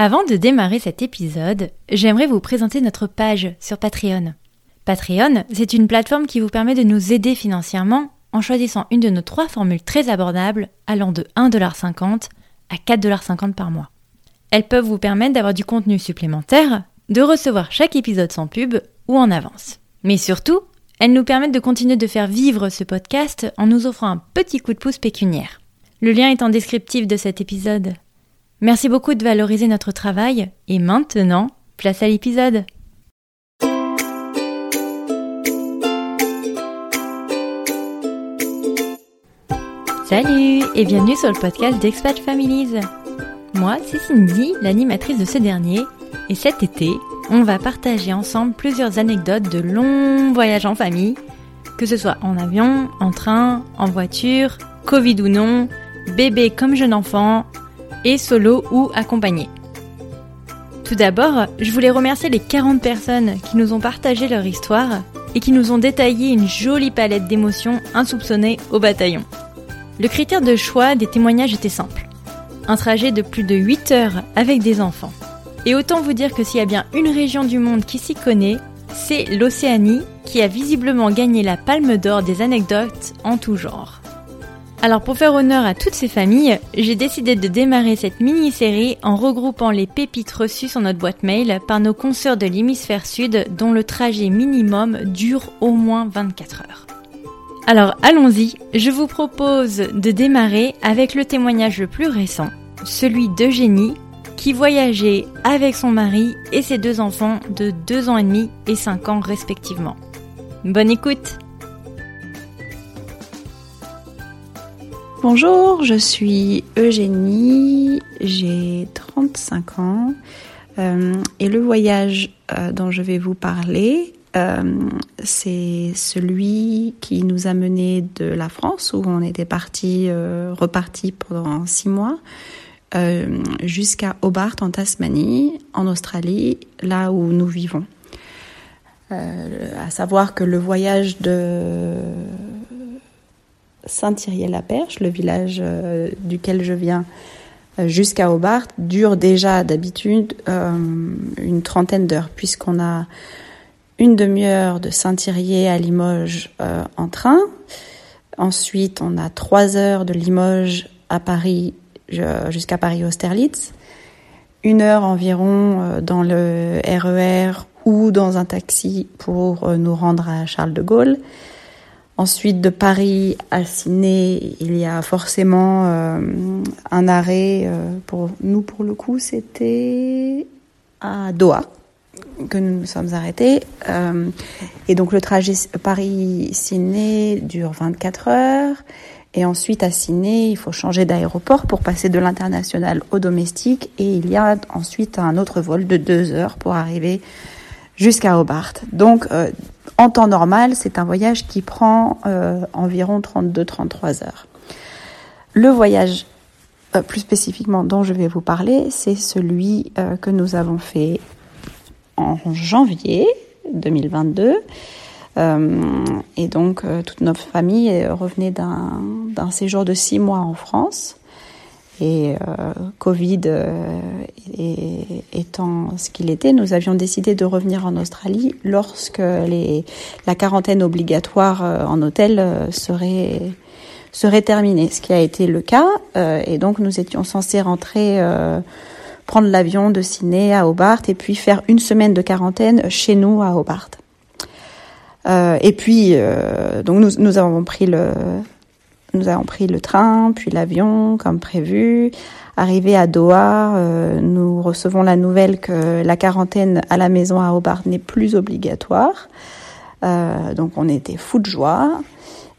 Avant de démarrer cet épisode, j'aimerais vous présenter notre page sur Patreon. Patreon, c'est une plateforme qui vous permet de nous aider financièrement en choisissant une de nos trois formules très abordables allant de 1,50$ à 4,50$ par mois. Elles peuvent vous permettre d'avoir du contenu supplémentaire, de recevoir chaque épisode sans pub ou en avance. Mais surtout, elles nous permettent de continuer de faire vivre ce podcast en nous offrant un petit coup de pouce pécuniaire. Le lien est en descriptif de cet épisode. Merci beaucoup de valoriser notre travail et maintenant, place à l'épisode. Salut et bienvenue sur le podcast d'Expat Families. Moi, c'est Cindy, l'animatrice de ce dernier, et cet été, on va partager ensemble plusieurs anecdotes de longs voyages en famille, que ce soit en avion, en train, en voiture, Covid ou non, bébé comme jeune enfant, et solo ou accompagné. Tout d'abord, je voulais remercier les 40 personnes qui nous ont partagé leur histoire et qui nous ont détaillé une jolie palette d'émotions insoupçonnées au bataillon. Le critère de choix des témoignages était simple. Un trajet de plus de 8 heures avec des enfants. Et autant vous dire que s'il y a bien une région du monde qui s'y connaît, c'est l'Océanie qui a visiblement gagné la palme d'or des anecdotes en tout genre. Alors pour faire honneur à toutes ces familles, j'ai décidé de démarrer cette mini-série en regroupant les pépites reçues sur notre boîte mail par nos consoeurs de l'hémisphère sud dont le trajet minimum dure au moins 24 heures. Alors allons-y, je vous propose de démarrer avec le témoignage le plus récent, celui d'Eugénie, qui voyageait avec son mari et ses deux enfants de 2 ans et demi et 5 ans respectivement. Bonne écoute Bonjour, je suis Eugénie, j'ai 35 ans euh, et le voyage euh, dont je vais vous parler euh, c'est celui qui nous a menés de la France, où on était parti, reparti pendant six mois, jusqu'à Hobart en Tasmanie, en Australie, là où nous vivons. à savoir que le voyage de Saint-Thierry-la-Perche, le village duquel je viens, jusqu'à Hobart, dure déjà d'habitude une trentaine d'heures, puisqu'on a une demi-heure de Saint-Thirier à Limoges euh, en train. Ensuite, on a trois heures de Limoges à Paris jusqu'à Paris-Austerlitz. Une heure environ euh, dans le RER e ou dans un taxi pour euh, nous rendre à Charles de Gaulle. Ensuite, de Paris à Sydney, il y a forcément un arrêt. pour nous, pour le coup, c'était à Doha que nous nous sommes arrêtés. Euh, et donc le trajet Paris-Sydney dure 24 heures. Et ensuite à Sydney, il faut changer d'aéroport pour passer de l'international au domestique. Et il y a ensuite un autre vol de deux heures pour arriver jusqu'à Hobart. Donc euh, en temps normal, c'est un voyage qui prend euh, environ 32-33 heures. Le voyage plus spécifiquement dont je vais vous parler, c'est celui que nous avons fait en janvier 2022. Euh, et donc, euh, toute notre famille revenait d'un séjour de six mois en France. Et euh, Covid étant ce qu'il était, nous avions décidé de revenir en Australie lorsque les, la quarantaine obligatoire en hôtel serait, serait terminée, ce qui a été le cas. et donc, nous étions censés rentrer prendre l'avion de Sydney à Hobart et puis faire une semaine de quarantaine chez nous à Hobart. Euh, et puis, euh, donc nous, nous avons pris le, nous avons pris le train, puis l'avion comme prévu. Arrivé à Doha, euh, nous recevons la nouvelle que la quarantaine à la maison à Hobart n'est plus obligatoire. Euh, donc on était fou de joie.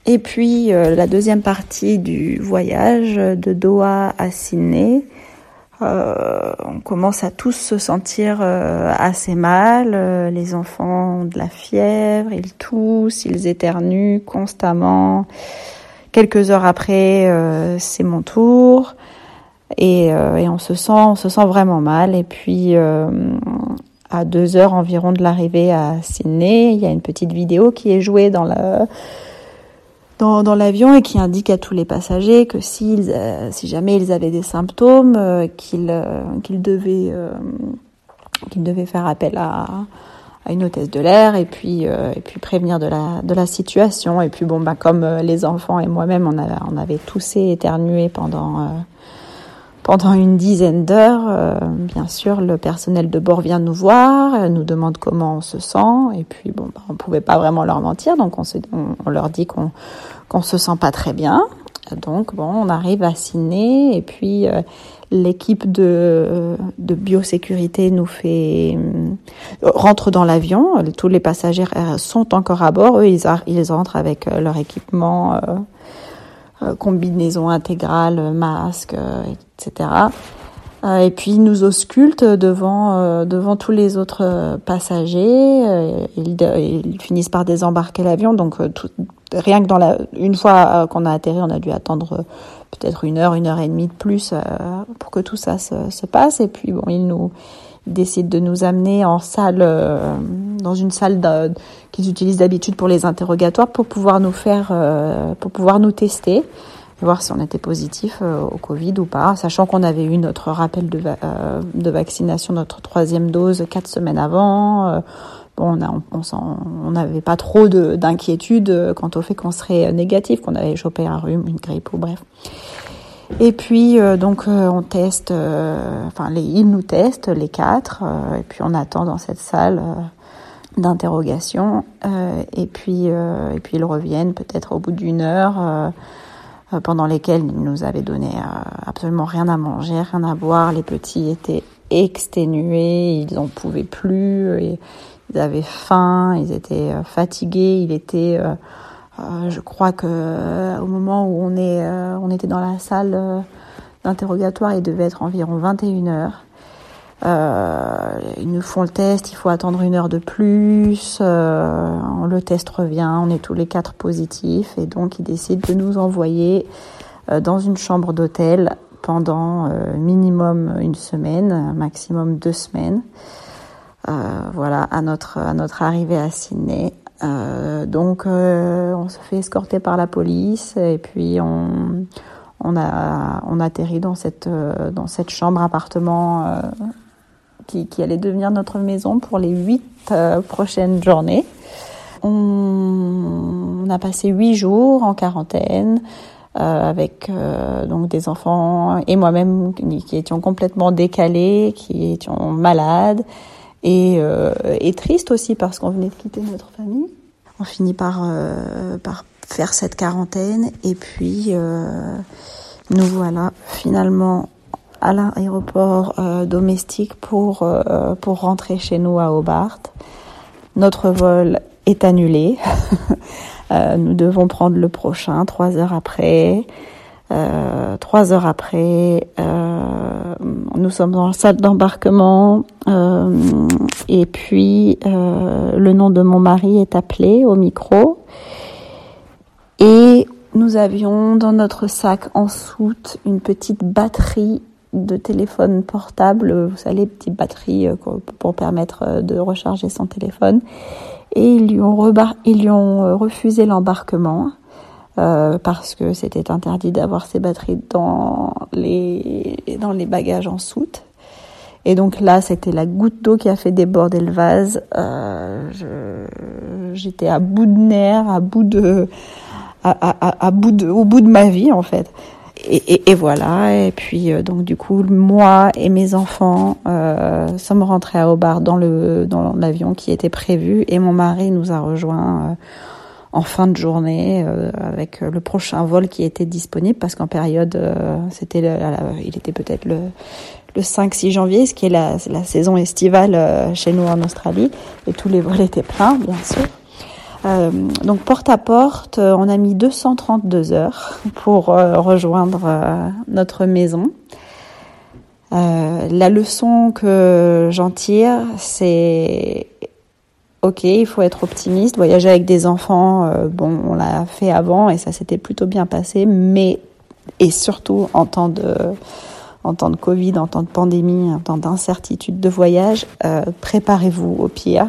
Et puis euh, la deuxième partie du voyage de Doha à Sydney, on commence à tous se sentir assez mal. Les enfants ont de la fièvre, ils toussent, ils éternuent constamment. Quelques heures après, c'est mon tour. Et, et, on se sent, on se sent vraiment mal. Et puis, à deux heures environ de l'arrivée à Sydney, il y a une petite vidéo qui est jouée dans la dans, dans l'avion et qui indique à tous les passagers que s'ils, si jamais ils avaient des symptômes, qu'ils qu'ils devaient qu'ils devaient faire appel à, à une hôtesse de l'air et puis et puis prévenir de la de la situation. Et puis bon bah comme les enfants et moi-même on avait on avait toussé éternué pendant pendant une dizaine d'heures, euh, bien sûr, le personnel de bord vient nous voir, nous demande comment on se sent, et puis bon, bah, on pouvait pas vraiment leur mentir, donc on, se, on, leur dit qu'on qu'on se sent pas très bien. Donc bon, on arrive à Sydney, et puis euh, l'équipe de, biosécurité nous fait euh, rentre dans l'avion. Tous les passagers sont encore à bord. Eux, ils, ils entrent avec leur équipement euh, combinaison intégrale, masque, euh, etc. Euh, et puis ils nous auscultent devant devant tous les autres passagers. Ils, ils, finissent par désembarquer l'avion. Donc rien que dans la une fois qu'on a atterri, on a dû attendre peut-être une heure, une heure et demie de plus pour que tout ça se, se passe. Et puis bon, ils nous décident de nous amener en salle, euh, dans une salle qu'ils utilisent d'habitude pour les interrogatoires, pour pouvoir nous faire, euh, pour pouvoir nous tester, voir si on était positif euh, au Covid ou pas, sachant qu'on avait eu notre rappel de, de vaccination, notre troisième dose quatre semaines avant. On n'avait pas trop d'inquiétude quant au fait qu'on serait négatif, qu'on avait chopé un rhume, une grippe ou bref. Et puis euh, donc euh, on teste, euh, enfin les, ils nous testent les quatre, et puis on attend dans cette salle d'interrogation, et puis et puis ils reviennent peut-être au bout d'une heure, pendant lesquelles ils nous avaient donné absolument rien à manger, rien à boire. Les petits étaient exténués, ils n'en pouvaient plus, ils avaient faim, ils étaient fatigués, il était euh, je crois que euh, au moment où on est, euh, on était dans la salle d'interrogatoire, il devait être environ 21 heures. Euh, ils nous font le test, il faut attendre une heure de plus. Euh, le test revient, on est tous les quatre positifs et donc ils décident de nous envoyer euh, dans une chambre d'hôtel pendant minimum une semaine, maximum deux semaines. Voilà, à notre à notre arrivée à Sydney, euh, donc euh, on se fait escorter par la police et puis on, on a on atterrit dans cette euh, dans cette chambre appartement euh, qui, qui allait devenir notre maison pour les huit prochaines journées. On, on, a passé huit jours en quarantaine. Euh, avec euh, donc des enfants et moi-même qui étions complètement décalés, qui étions malades, et, euh, et triste aussi parce qu'on venait de quitter notre famille. On finit par, euh, par faire cette quarantaine et puis euh, nous voilà finalement à l'aéroport euh, domestique pour, euh, pour rentrer chez nous à Hobart. Notre vol est annulé. Euh, nous devons prendre le prochain trois heures après. Euh, trois heures après, euh, nous sommes dans la salle d'embarquement euh, et puis euh, le nom de mon mari est appelé au micro et nous avions dans notre sac en soute une petite batterie de téléphone portable, vous savez, petite batterie euh, pour permettre euh, de recharger son téléphone. Et ils lui ont, ils lui ont refusé l'embarquement euh, parce que c'était interdit d'avoir ces batteries dans les, dans les bagages en soute. Et donc là, c'était la goutte d'eau qui a fait déborder le vase. Euh, J'étais à bout de nerfs, à bout de, à, bout de, au bout de ma vie en fait. Et, voilà. Et puis euh, donc du coup, moi et mes enfants sommes rentrés à Hobart dans le dans l'avion qui était prévu, et mon mari nous a rejoints. Euh, en fin de journée euh, avec le prochain vol qui était disponible parce qu'en période euh, c'était il était peut-être le le 5-6 janvier, ce qui est la, la saison estivale euh, chez nous en Australie, et tous les vols étaient pleins, bien sûr. Euh, donc porte à porte, on a mis 232 heures pour rejoindre notre maison. la leçon que j'en tire, c'est ok, il faut être optimiste. Voyager avec des enfants, euh, bon, on l'a fait avant et ça s'était plutôt bien passé, mais et surtout en temps de en temps de Covid, en temps de pandémie, en temps d'incertitude de voyage, euh, préparez-vous au pire.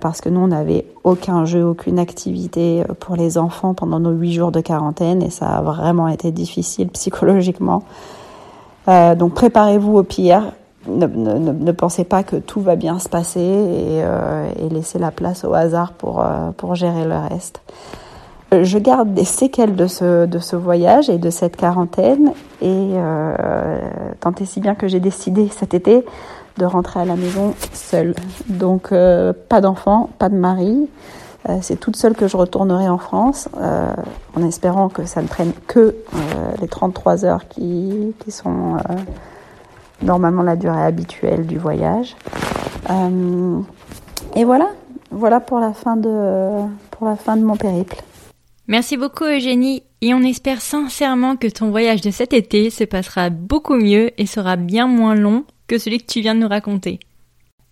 parce que nous, on n'avait aucun jeu, aucune activité pour les enfants pendant nos huit jours de quarantaine et ça a vraiment été difficile psychologiquement. donc préparez-vous au pire. Ne, ne, ne, pensez pas que tout va bien se passer et, et laissez la place au hasard pour, pour gérer le reste je garde des séquelles de ce, de ce voyage et de cette quarantaine. Et euh, tant et si bien que j'ai décidé cet été de rentrer à la maison seule. Donc euh, pas d'enfant, pas de mari. Euh, c'est toute seule que je retournerai en France, euh, en espérant que ça ne prenne que euh, les 33 heures qui, qui sont euh, normalement la durée habituelle du voyage. et voilà, voilà pour la fin de, pour la fin de mon périple. Merci beaucoup Eugénie et on espère sincèrement que ton voyage de cet été se passera beaucoup mieux et sera bien moins long que celui que tu viens de nous raconter.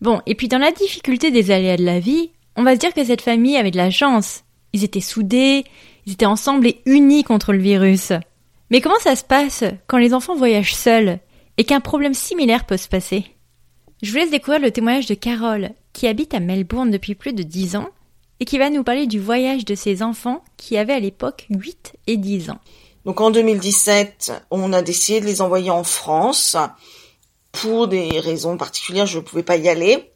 Bon, et puis dans la difficulté des aléas de la vie, on va se dire que cette famille avait de la chance. Ils étaient soudés, ils étaient ensemble et unis contre le virus. Mais comment ça se passe quand les enfants voyagent seuls? Et qu'un problème similaire peut se passer Je vous laisse découvrir le témoignage de Carole, qui habite à Melbourne depuis plus de dix ans et qui va nous parler du voyage de ses enfants qui avaient à l'époque 8 et 10 ans. Donc en 2017, on a décidé de les envoyer en France. Pour des raisons particulières, je ne pouvais pas y aller.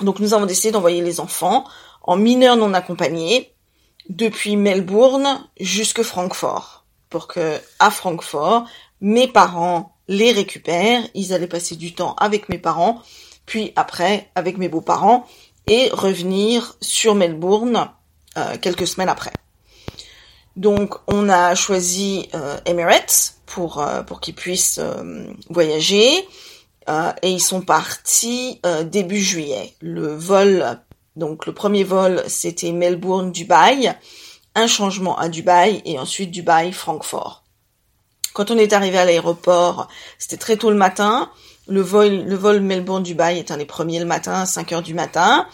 Donc nous avons décidé d'envoyer les enfants en mineurs non accompagnés depuis Melbourne jusque Francfort pour que à Francfort, mes parents les récupèrent, ils allaient passer du temps avec mes parents, puis après avec mes beaux-parents et revenir sur Melbourne euh, quelques semaines après. Donc on a choisi euh, Emirates pour euh, pour qu'ils puissent voyager et ils sont partis début juillet. Le vol donc le premier vol c'était Melbourne Dubaï, un changement à Dubaï et ensuite Dubaï Francfort. Quand on est arrivé à l'aéroport, c'était très tôt le matin. Le vol, le vol Melbourne-Dubaï est un des premiers le matin, à 5 heures du matin.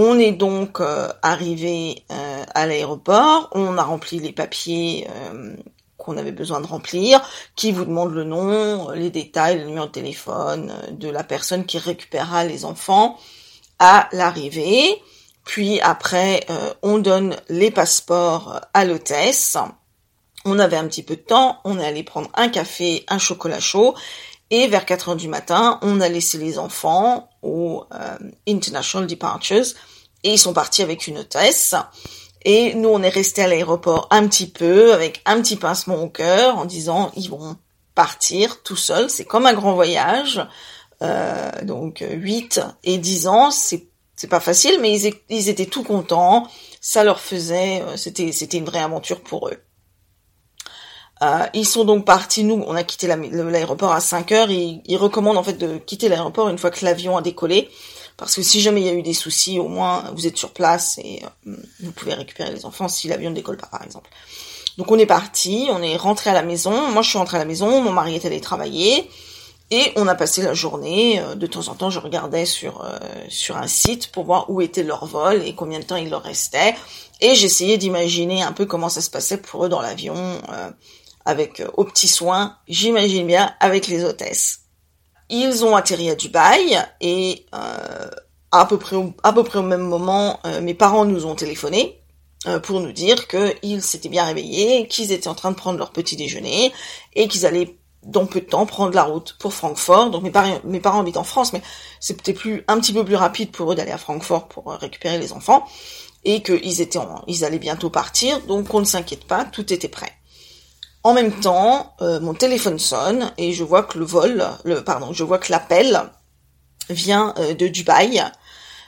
On est donc euh, arrivé euh, à l'aéroport, on a rempli les papiers euh, qu'on avait besoin de remplir, qui vous demande le nom, les détails, le numéro de téléphone de la personne qui récupérera les enfants à l'arrivée. Puis après, on donne les passeports à l'hôtesse. On avait un petit peu de temps, on est allé prendre un café, un chocolat chaud, et vers 4 heures du matin, on a laissé les enfants au euh, International Departures et ils sont partis avec une hôtesse. Et nous, on est resté à l'aéroport un petit peu avec un petit pincement au cœur en disant ils vont partir tout seuls. C'est comme un grand voyage. Euh, donc 8 et 10 ans, c'est pas facile, mais ils, ils étaient tout contents. Ça leur faisait, euh, c'était une vraie aventure pour eux. Euh, ils sont donc partis, nous, on a quitté l'aéroport à 5 heures, et ils recommandent en fait de quitter l'aéroport une fois que l'avion a décollé, parce que si jamais il y a eu des soucis, au moins vous êtes sur place et euh, vous pouvez récupérer les enfants si l'avion ne décolle pas, par exemple. Donc on est parti, on est rentré à la maison, moi je suis rentrée à la maison, mon mari est allé travailler, et on a passé la journée, euh, de temps en temps je regardais sur, sur un site pour voir où était leur vol et combien de temps il leur restait, et j'essayais d'imaginer un peu comment ça se passait pour eux dans l'avion, avec euh, aux petits soins, j'imagine bien, avec les hôtesses. Ils ont atterri à Dubaï et euh, à peu près au, à peu près au même moment, euh, mes parents nous ont téléphoné pour nous dire qu'ils s'étaient bien réveillés, qu'ils étaient en train de prendre leur petit déjeuner et qu'ils allaient dans peu de temps prendre la route pour Francfort. Donc mes parents, mes parents habitent en France, mais c'est peut-être plus un petit peu plus rapide pour eux d'aller à Francfort pour récupérer les enfants et qu'ils étaient, ils allaient bientôt partir. Donc on ne s'inquiète pas, tout était prêt. En même temps, euh, mon téléphone sonne et je vois que le vol, le pardon, je vois que l'appel vient euh, de Dubaï.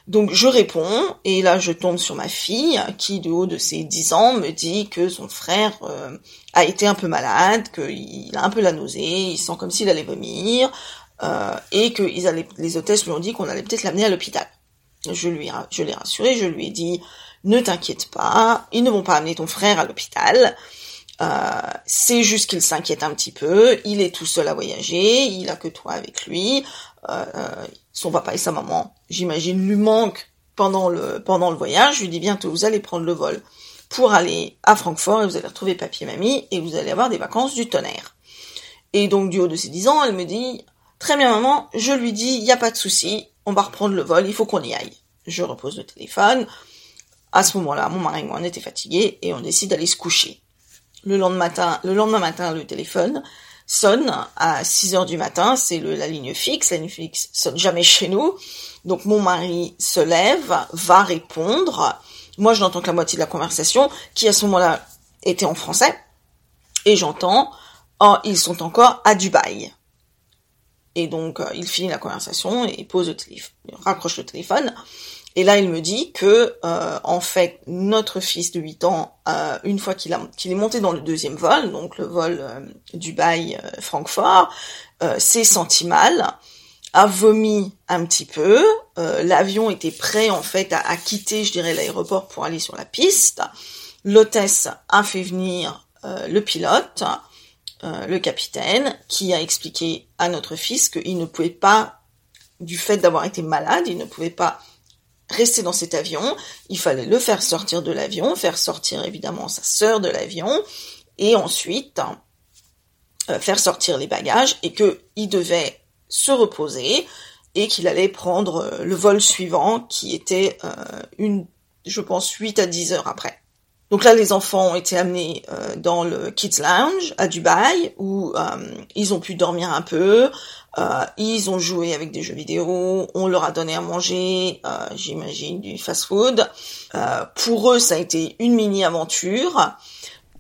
Donc je réponds et là je tombe sur ma fille qui de haut de ses 10 ans me dit que son frère euh, a été un peu malade, qu'il a un peu la nausée, il sent comme s'il allait vomir et que allaient, les hôtesses lui ont dit qu'on allait peut-être l'amener à l'hôpital. Je lui je l'ai rassuré, je lui ai dit ne t'inquiète pas, ils ne vont pas amener ton frère à l'hôpital. Euh, c'est juste qu'il s'inquiète un petit peu. Il est tout seul à voyager. Il a que toi avec lui. Euh, euh, son papa et sa maman, j'imagine, lui manquent pendant le pendant le voyage. Je lui dis bientôt, vous allez prendre le vol pour aller à Francfort et vous allez retrouver papier mamie et vous allez avoir des vacances du tonnerre. Et donc du haut de ses 10 ans, elle me dit très bien maman, je lui dis il a pas de souci, on va reprendre le vol, il faut qu'on y aille. je repose le téléphone. À ce moment-là, mon mari et moi, on était fatigués et on décide d'aller se coucher. Le lendemain matin, le lendemain matin, le téléphone sonne à 6 heures du matin, c'est la ligne fixe, la ligne fixe sonne jamais chez nous. Donc mon mari se lève, va répondre. Moi, je n'entends que la moitié de la conversation, qui à ce moment-là était en français. Et j'entends, oh, ils sont encore à Dubaï. Et donc, euh, il finit la conversation et pose le téléphone, raccroche le téléphone. Et là, il me dit que, euh, en fait, notre fils de 8 ans, euh, une fois qu'il qu'il est monté dans le deuxième vol, donc le vol euh, Dubaï-Francfort, s'est senti mal, a vomi un petit peu. L'avion était prêt, en fait, à, à quitter, je dirais, l'aéroport pour aller sur la piste. L'hôtesse a fait venir le pilote, le capitaine, qui a expliqué à notre fils qu'il ne pouvait pas, du fait d'avoir été malade, il ne pouvait pas rester dans cet avion, il fallait le faire sortir de l'avion, faire sortir évidemment sa sœur de l'avion, et ensuite euh, faire sortir les bagages, et qu'il devait se reposer, et qu'il allait prendre euh, le vol suivant, qui était euh, une, je pense, 8 à 10 heures après. Donc là, les enfants ont été amenés dans le Kids Lounge à Dubaï, où ils ont pu dormir un peu, euh, ils ont joué avec des jeux vidéo, on leur a donné à manger, euh, j'imagine, du fast-food. Euh, pour eux, ça a été une mini-aventure.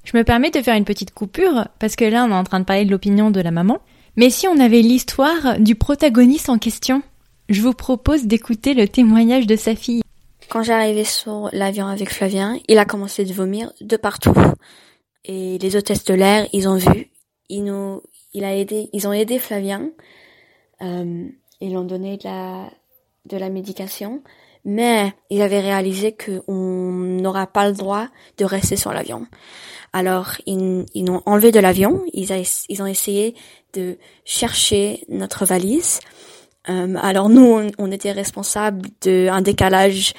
Je me permets de faire une petite coupure, parce que là, on est en train de parler de l'opinion de la maman. Mais si on avait l'histoire du protagoniste en question, je vous propose d'écouter le témoignage de sa fille. Quand j'arrivais sur l'avion avec Flavien, il a commencé de vomir de partout. Et les hôtesses de l'air, ils ont vu, ils nous, il a aidé, ils ont aidé Flavien euh, ils ont donné de la, de la médication, mais ils avaient réalisé qu'on n'aura pas le droit de rester sur l'avion. Alors, ils, ils ont enlevé de l'avion, ils, ils ont essayé de chercher notre valise. Euh, alors nous, on, était responsable d'un décalage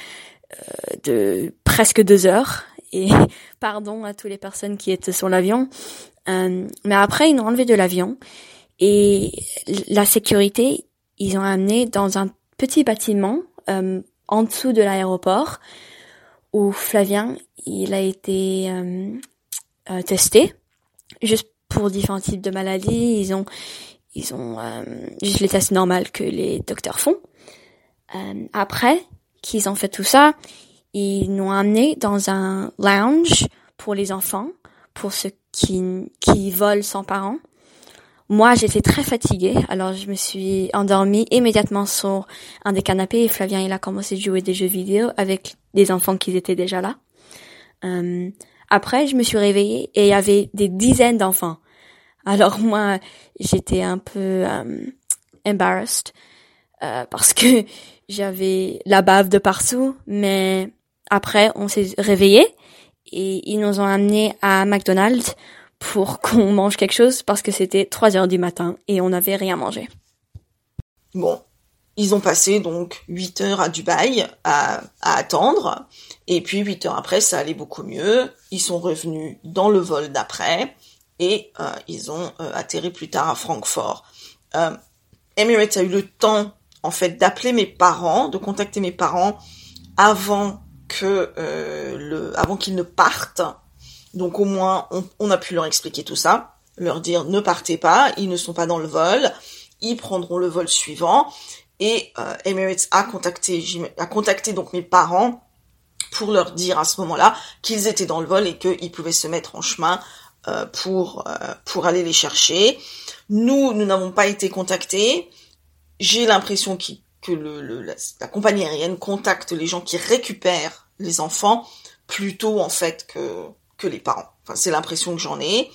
euh, de presque deux heures. Et pardon à toutes les personnes qui étaient sur l'avion. Euh, mais après, ils nous ont enlevé de l'avion. Et la sécurité, ils ont amené dans un petit bâtiment euh, en dessous de l'aéroport où Flavien, il a été euh, euh, testé juste pour différents types de maladies. Ils ont, ils ont juste les tests normaux que les docteurs font. après qu'ils ont fait tout ça, ils nous ont amené dans un lounge pour les enfants, pour ceux qui, qui volent sans parents. Moi, j'étais très fatiguée, alors je me suis endormie immédiatement sur un des canapés et Flavien, il a commencé à jouer des jeux vidéo avec des enfants qui étaient déjà là. Euh, après, je me suis réveillée et il y avait des dizaines d'enfants. Alors moi, j'étais un peu euh, embarrassed euh, parce que j'avais la bave de partout, mais après, on s'est réveillé et ils nous ont amenés à McDonald's pour qu'on mange quelque chose parce que c'était 3 heures du matin et on n'avait rien mangé. Bon, ils ont passé donc 8 heures à Dubaï à, attendre et puis 8 heures après ça allait beaucoup mieux. Ils sont revenus dans le vol d'après et euh, ils ont euh, atterri plus tard à Francfort. Euh, Emirates a eu le temps en fait d'appeler mes parents, de contacter mes parents avant que le, avant qu'ils ne partent donc au moins, on, a pu leur expliquer tout ça, leur dire ne partez pas, ils ne sont pas dans le vol, ils prendront le vol suivant. Et euh, Emirates a contacté, a contacté donc mes parents pour leur dire à ce moment-là qu'ils étaient dans le vol et qu'ils pouvaient se mettre en chemin euh, pour euh, pour aller les chercher. Nous, nous n'avons pas été contactés. J'ai l'impression que la, compagnie aérienne contacte les gens qui récupèrent les enfants plutôt en fait que que les parents. Enfin, c'est l'impression que j'en ai.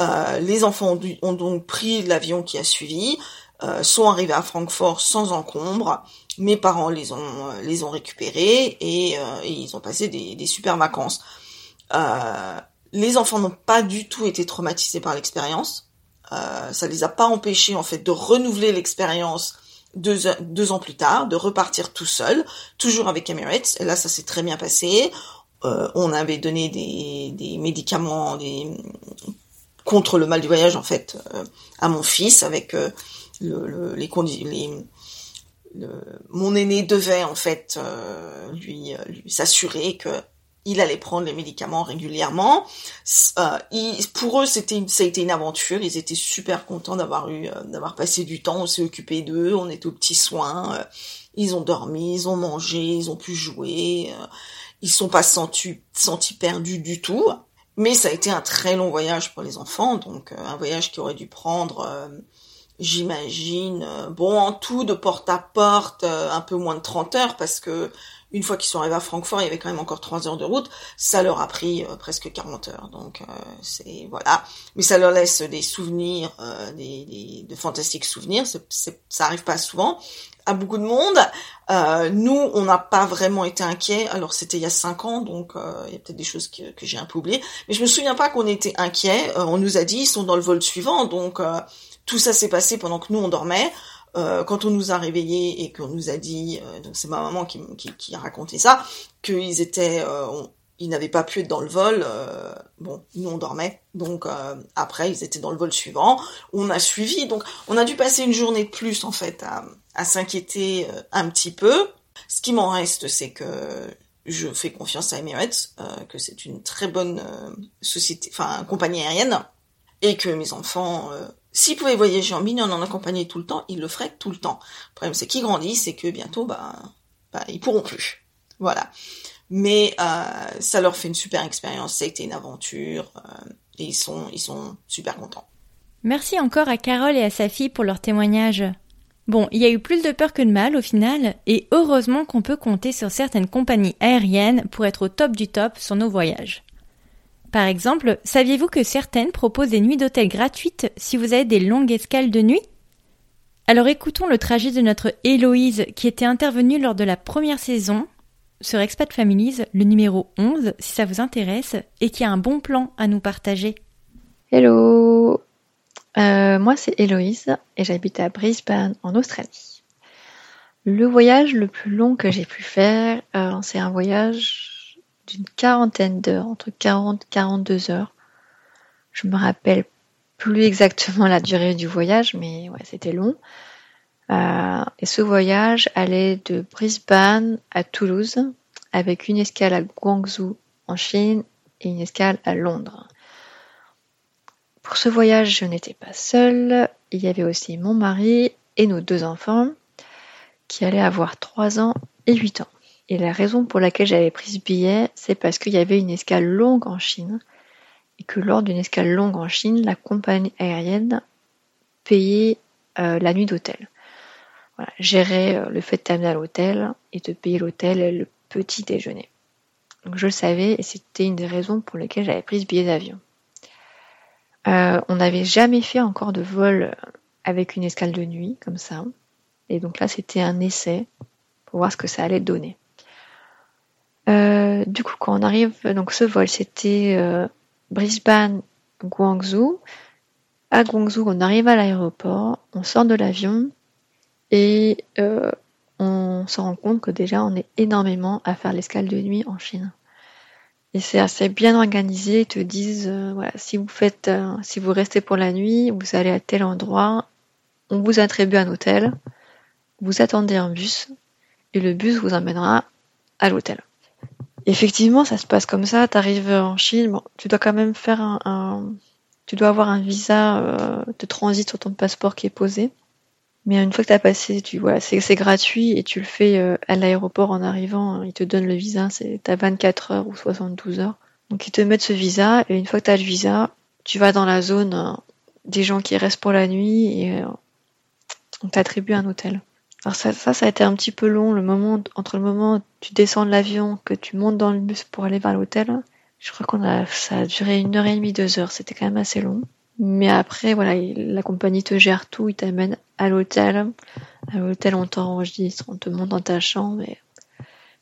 Euh, les enfants ont, donc pris l'avion qui a suivi, euh, sont arrivés à Francfort sans encombre. Mes parents les ont euh, les ont récupérés et, ils ont passé des, super vacances. les enfants n'ont pas du tout été traumatisés par l'expérience. ça les a pas empêchés en fait de renouveler l'expérience deux, deux ans plus tard, de repartir tout seul, toujours avec Emirates. Et là, ça s'est très bien passé. Euh, on avait donné des, médicaments des, contre le mal du voyage en fait euh, à mon fils avec euh, le, les, mon aîné devait en fait lui, lui s'assurer que il allait prendre les médicaments régulièrement. Euh, pour eux, c'était ça a été une aventure. Ils étaient super contents d'avoir eu, euh, d'avoir passé du temps. On s'est occupé d'eux. On était aux petits soins. Euh, ils ont dormi, ils ont mangé, ils ont pu jouer. Euh, ils sont pas sentis, perdus du tout. Mais ça a été un très long voyage pour les enfants. Donc un voyage qui aurait dû prendre, j'imagine, bon en tout de porte à porte, un peu moins de 30 heures parce que une fois qu'ils sont arrivés à Francfort, il y avait quand même encore trois heures de route. Ça leur a pris euh, presque 40 heures. Donc euh, c'est voilà. Mais ça leur laisse des souvenirs, euh, des, de fantastiques souvenirs. Ça arrive pas souvent à beaucoup de monde. nous, on n'a pas vraiment été inquiets. Alors c'était il y a cinq ans, donc il y a peut-être des choses que, j'ai un peu oubliées. Mais je me souviens pas qu'on était inquiets. on nous a dit ils sont dans le vol suivant, donc tout ça s'est passé pendant que nous on dormait. Euh, quand on nous a réveillés et qu'on nous a dit, euh, donc c'est ma maman qui, qui, qui, a raconté ça, qu'ils étaient, euh, ils n'avaient pas pu être dans le vol. bon, nous on dormait, donc après ils étaient dans le vol suivant. On a suivi, donc on a dû passer une journée de plus en fait à, à s'inquiéter un petit peu. Ce qui m'en reste, c'est que je fais confiance à Emirates, que c'est une très bonne société, enfin compagnie aérienne, et que mes enfants S'ils pouvaient voyager en mini en accompagné tout le temps, ils le feraient tout le temps. Le problème, c'est qu'ils grandissent et que bientôt, bah, bah, ils pourront plus. Voilà. Mais euh, ça leur fait une super expérience. Été une aventure euh, et ils sont, ils sont super contents. Merci encore à Carole et à sa fille pour leur témoignage. Bon, il y a eu plus de peur que de mal au final, et heureusement qu'on peut compter sur certaines compagnies aériennes pour être au top du top sur nos voyages. Par exemple, saviez-vous que certaines proposent des nuits d'hôtel gratuites si vous avez des longues escales de nuit? Alors écoutons le trajet de notre Héloïse qui était intervenue lors de la première saison sur Expat Families, le numéro 11, si ça vous intéresse, et qui a un bon plan à nous partager. Hello euh, Moi c'est Héloïse et j'habite à Brisbane en Australie. Le voyage le plus long que j'ai pu faire, euh, c'est un voyage d'une quarantaine d'heures, entre 40 et 42 heures. Je me rappelle plus exactement la durée du voyage, mais c'était long. Euh, et ce voyage allait de Brisbane à Toulouse, avec une escale à Guangzhou en Chine et une escale à Londres. Pour ce voyage, je n'étais pas seule. Il y avait aussi mon mari et nos deux enfants, qui allaient avoir 3 ans et 8 ans. Et la raison pour laquelle j'avais pris ce billet, c'est parce qu'il y avait une escale longue en Chine et que lors d'une escale longue en Chine, la compagnie aérienne payait euh, la nuit d'hôtel. Voilà, gérait euh, le fait de t'amener à l'hôtel et de payer l'hôtel le petit déjeuner. Donc je le savais et c'était une des raisons pour lesquelles j'avais pris ce billet d'avion. Euh, on n'avait jamais fait encore de vol avec une escale de nuit comme ça. Et donc là, c'était un essai pour voir ce que ça allait donner. Euh, du coup, quand on arrive, donc ce vol, c'était euh, Brisbane, Guangzhou. À Guangzhou, on arrive à l'aéroport, on sort de l'avion et on se rend compte que déjà on est énormément à faire l'escale de nuit en Chine. Et c'est assez bien organisé. Ils te disent, voilà, si vous faites, si vous restez pour la nuit, vous allez à tel endroit, on vous attribue un hôtel, vous attendez un bus et le bus vous emmènera à l'hôtel. Effectivement, ça se passe comme ça. Tu arrives en Chine, bon, tu dois quand même faire un, tu dois avoir un visa euh, de transit sur ton passeport qui est posé. Mais une fois que tu as passé, tu voilà, c'est gratuit et tu le fais euh, à l'aéroport en arrivant, hein, ils te donnent le visa, c'est à 24 heures ou 72 heures. Donc ils te mettent ce visa et une fois que tu as le visa, tu vas dans la zone euh, des gens qui restent pour la nuit et on t'attribue un hôtel. Alors ça, ça, a été un petit peu long, le moment entre le moment où tu descends de l'avion, que tu montes dans le bus pour aller vers l'hôtel. Je crois qu'on ça a duré une heure et demie, deux heures. C'était quand même assez long. Mais après, voilà, la compagnie te gère tout, il t'amène à l'hôtel. À l'hôtel, on t'enregistre, on te monte dans ta chambre. Et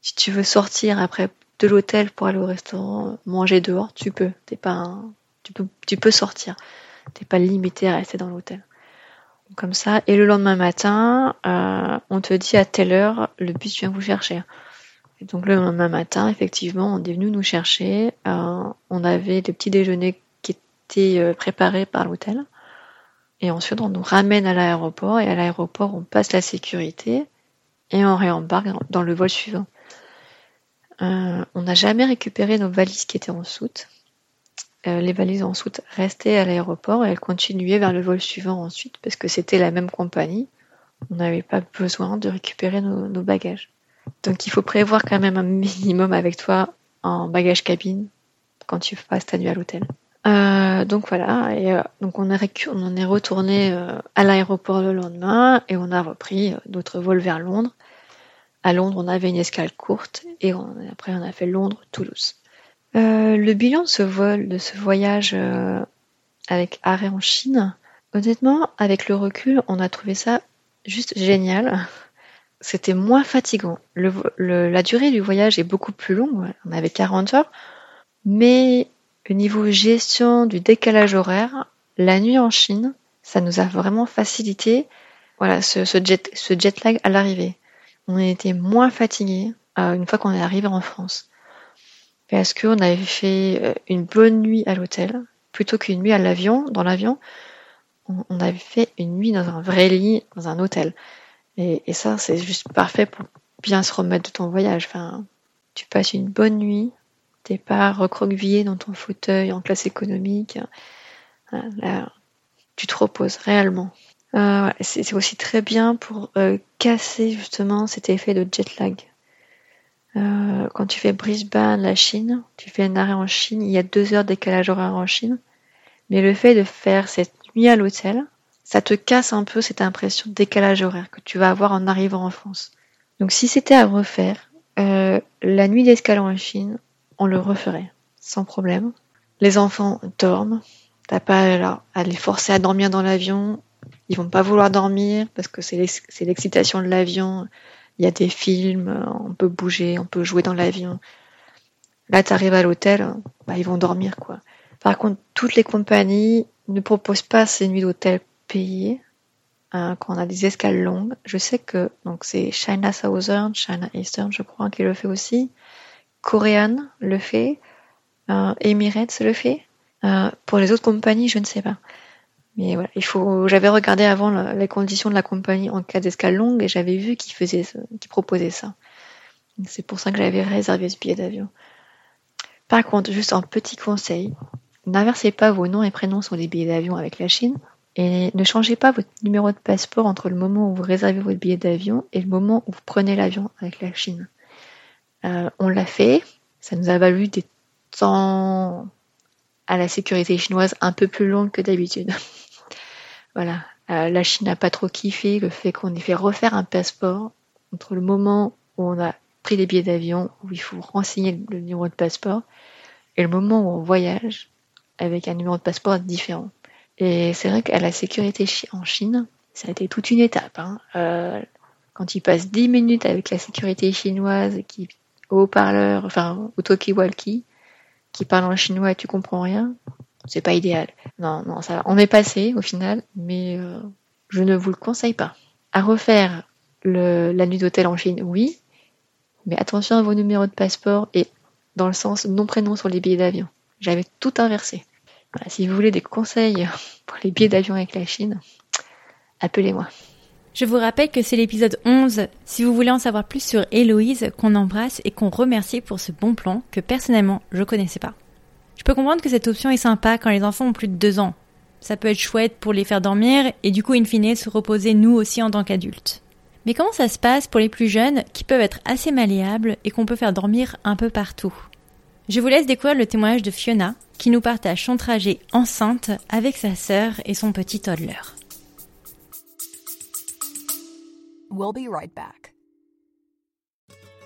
si tu veux sortir après de l'hôtel pour aller au restaurant, manger dehors, tu peux. T'es pas, tu peux, tu peux sortir. T'es pas limité à rester dans l'hôtel comme ça. Et le lendemain matin, euh, on te dit à telle heure, le bus vient vous chercher. Et donc le lendemain matin, effectivement, on est venu nous chercher. Euh, on avait des petits déjeuners étaient euh, préparés par l'hôtel. Et ensuite, on nous ramène à l'aéroport. Et à l'aéroport, on passe la sécurité. et on réembarque dans le vol suivant. Euh, on n'a jamais récupéré nos valises qui étaient en soute. Euh, les valises en soute restaient à l'aéroport et elles continuaient vers le vol suivant ensuite parce que c'était la même compagnie. On n'avait pas besoin de récupérer nos, nos, bagages. Donc il faut prévoir quand même un minimum avec toi en bagage cabine quand tu passes ta nuit à l'hôtel. Euh, donc voilà, euh, donc on, on en est retourné euh, à l'aéroport le lendemain et on a repris euh, notre vol vers Londres. À Londres, on avait une escale courte et après on a fait Londres-Toulouse. le bilan de ce vol, de ce voyage avec arrêt en Chine, honnêtement, avec le recul, on a trouvé ça juste génial. C'était moins fatigant. La durée du voyage est beaucoup plus longue. On avait 40 heures, mais niveau gestion du décalage horaire, la nuit en Chine, ça nous a vraiment facilité voilà, ce, jet, ce lag à l'arrivée. On était moins fatigué euh, une fois qu'on est arrivé en France. Parce qu'on avait fait euh, une bonne nuit à l'hôtel, plutôt qu'une nuit à l'avion, dans l'avion, on, avait fait une nuit dans un vrai lit, dans un hôtel. Et, et ça, c'est juste parfait pour bien se remettre de ton voyage. Tu passes une bonne nuit, t'es pas recroquevillé dans ton fauteuil en classe économique. Là, tu te reposes réellement. Euh, c'est aussi très bien pour euh, casser justement cet effet de jet lag. Euh, quand tu fais Brisbane, la Chine, tu fais un arrêt en Chine, il y a deux heures décalage horaire en Chine. Mais le fait de faire cette nuit à l'hôtel, ça te casse un peu cette impression de décalage horaire que tu vas avoir en arrivant en France. Donc si c'était à refaire, la nuit d'escale en Chine, on le referait sans problème. Les enfants dorment. T'as pas à les forcer à dormir dans l'avion. Ils vont pas vouloir dormir parce que c'est l'excitation de l'avion. Il y a des films, on peut bouger, on peut jouer dans l'avion. Là, tu arrives à l'hôtel, bah, ils vont dormir quoi. Par contre, toutes les compagnies ne proposent pas ces nuits d'hôtel payées hein, quand on a des escales longues. Je sais que donc c'est China Southern, China Eastern, je crois, qui le fait aussi. Korean le fait, euh, Emirates le fait. Euh, pour les autres compagnies, je ne sais pas. Mais voilà, il faut. J'avais regardé avant les conditions de la compagnie en cas d'escale longue et j'avais vu qu'ils faisaient, qu'ils proposaient ça. C'est pour ça que j'avais réservé ce billet d'avion. Par contre, juste un petit conseil n'inversez pas vos noms et prénoms sur les billets d'avion avec la Chine et ne changez pas votre numéro de passeport entre le moment où vous réservez votre billet d'avion et le moment où vous prenez l'avion avec la Chine. Euh, on l'a fait. Ça nous a valu des temps à la sécurité chinoise un peu plus longs que d'habitude. voilà. Euh, la Chine n'a pas trop kiffé le fait qu'on ait fait refaire un passeport entre le moment où on a pris les billets d'avion, où il faut renseigner le numéro de passeport, et le moment où on voyage avec un numéro de passeport différent. Et c'est vrai qu'à la sécurité en Chine, ça a été toute une étape. Hein. Euh, quand il passe 10 minutes avec la sécurité chinoise qui haut-parleur, enfin au talkie-walkie, qui parle en chinois et tu comprends rien, c'est pas idéal. Non, non, ça, on est passé au final, mais euh, je ne vous le conseille pas. À refaire la nuit d'hôtel en Chine, oui, mais attention à vos numéros de passeport et dans le sens non-prénom sur les billets d'avion. J'avais tout inversé. Si vous voulez des conseils pour les billets d'avion avec la Chine, appelez-moi. Je vous rappelle que c'est l'épisode 11 si vous voulez en savoir plus sur Héloïse qu'on embrasse et qu'on remercie pour ce bon plan que personnellement je connaissais pas. Je peux comprendre que cette option est sympa quand les enfants ont plus de 2 ans. Ça peut être chouette pour les faire dormir et du coup in fine se reposer nous aussi en tant qu'adultes. Mais comment ça se passe pour les plus jeunes qui peuvent être assez malléables et qu'on peut faire dormir un peu partout? Je vous laisse découvrir le témoignage de Fiona qui nous partage son trajet enceinte avec sa sœur et son petit toddler. We'll be right back.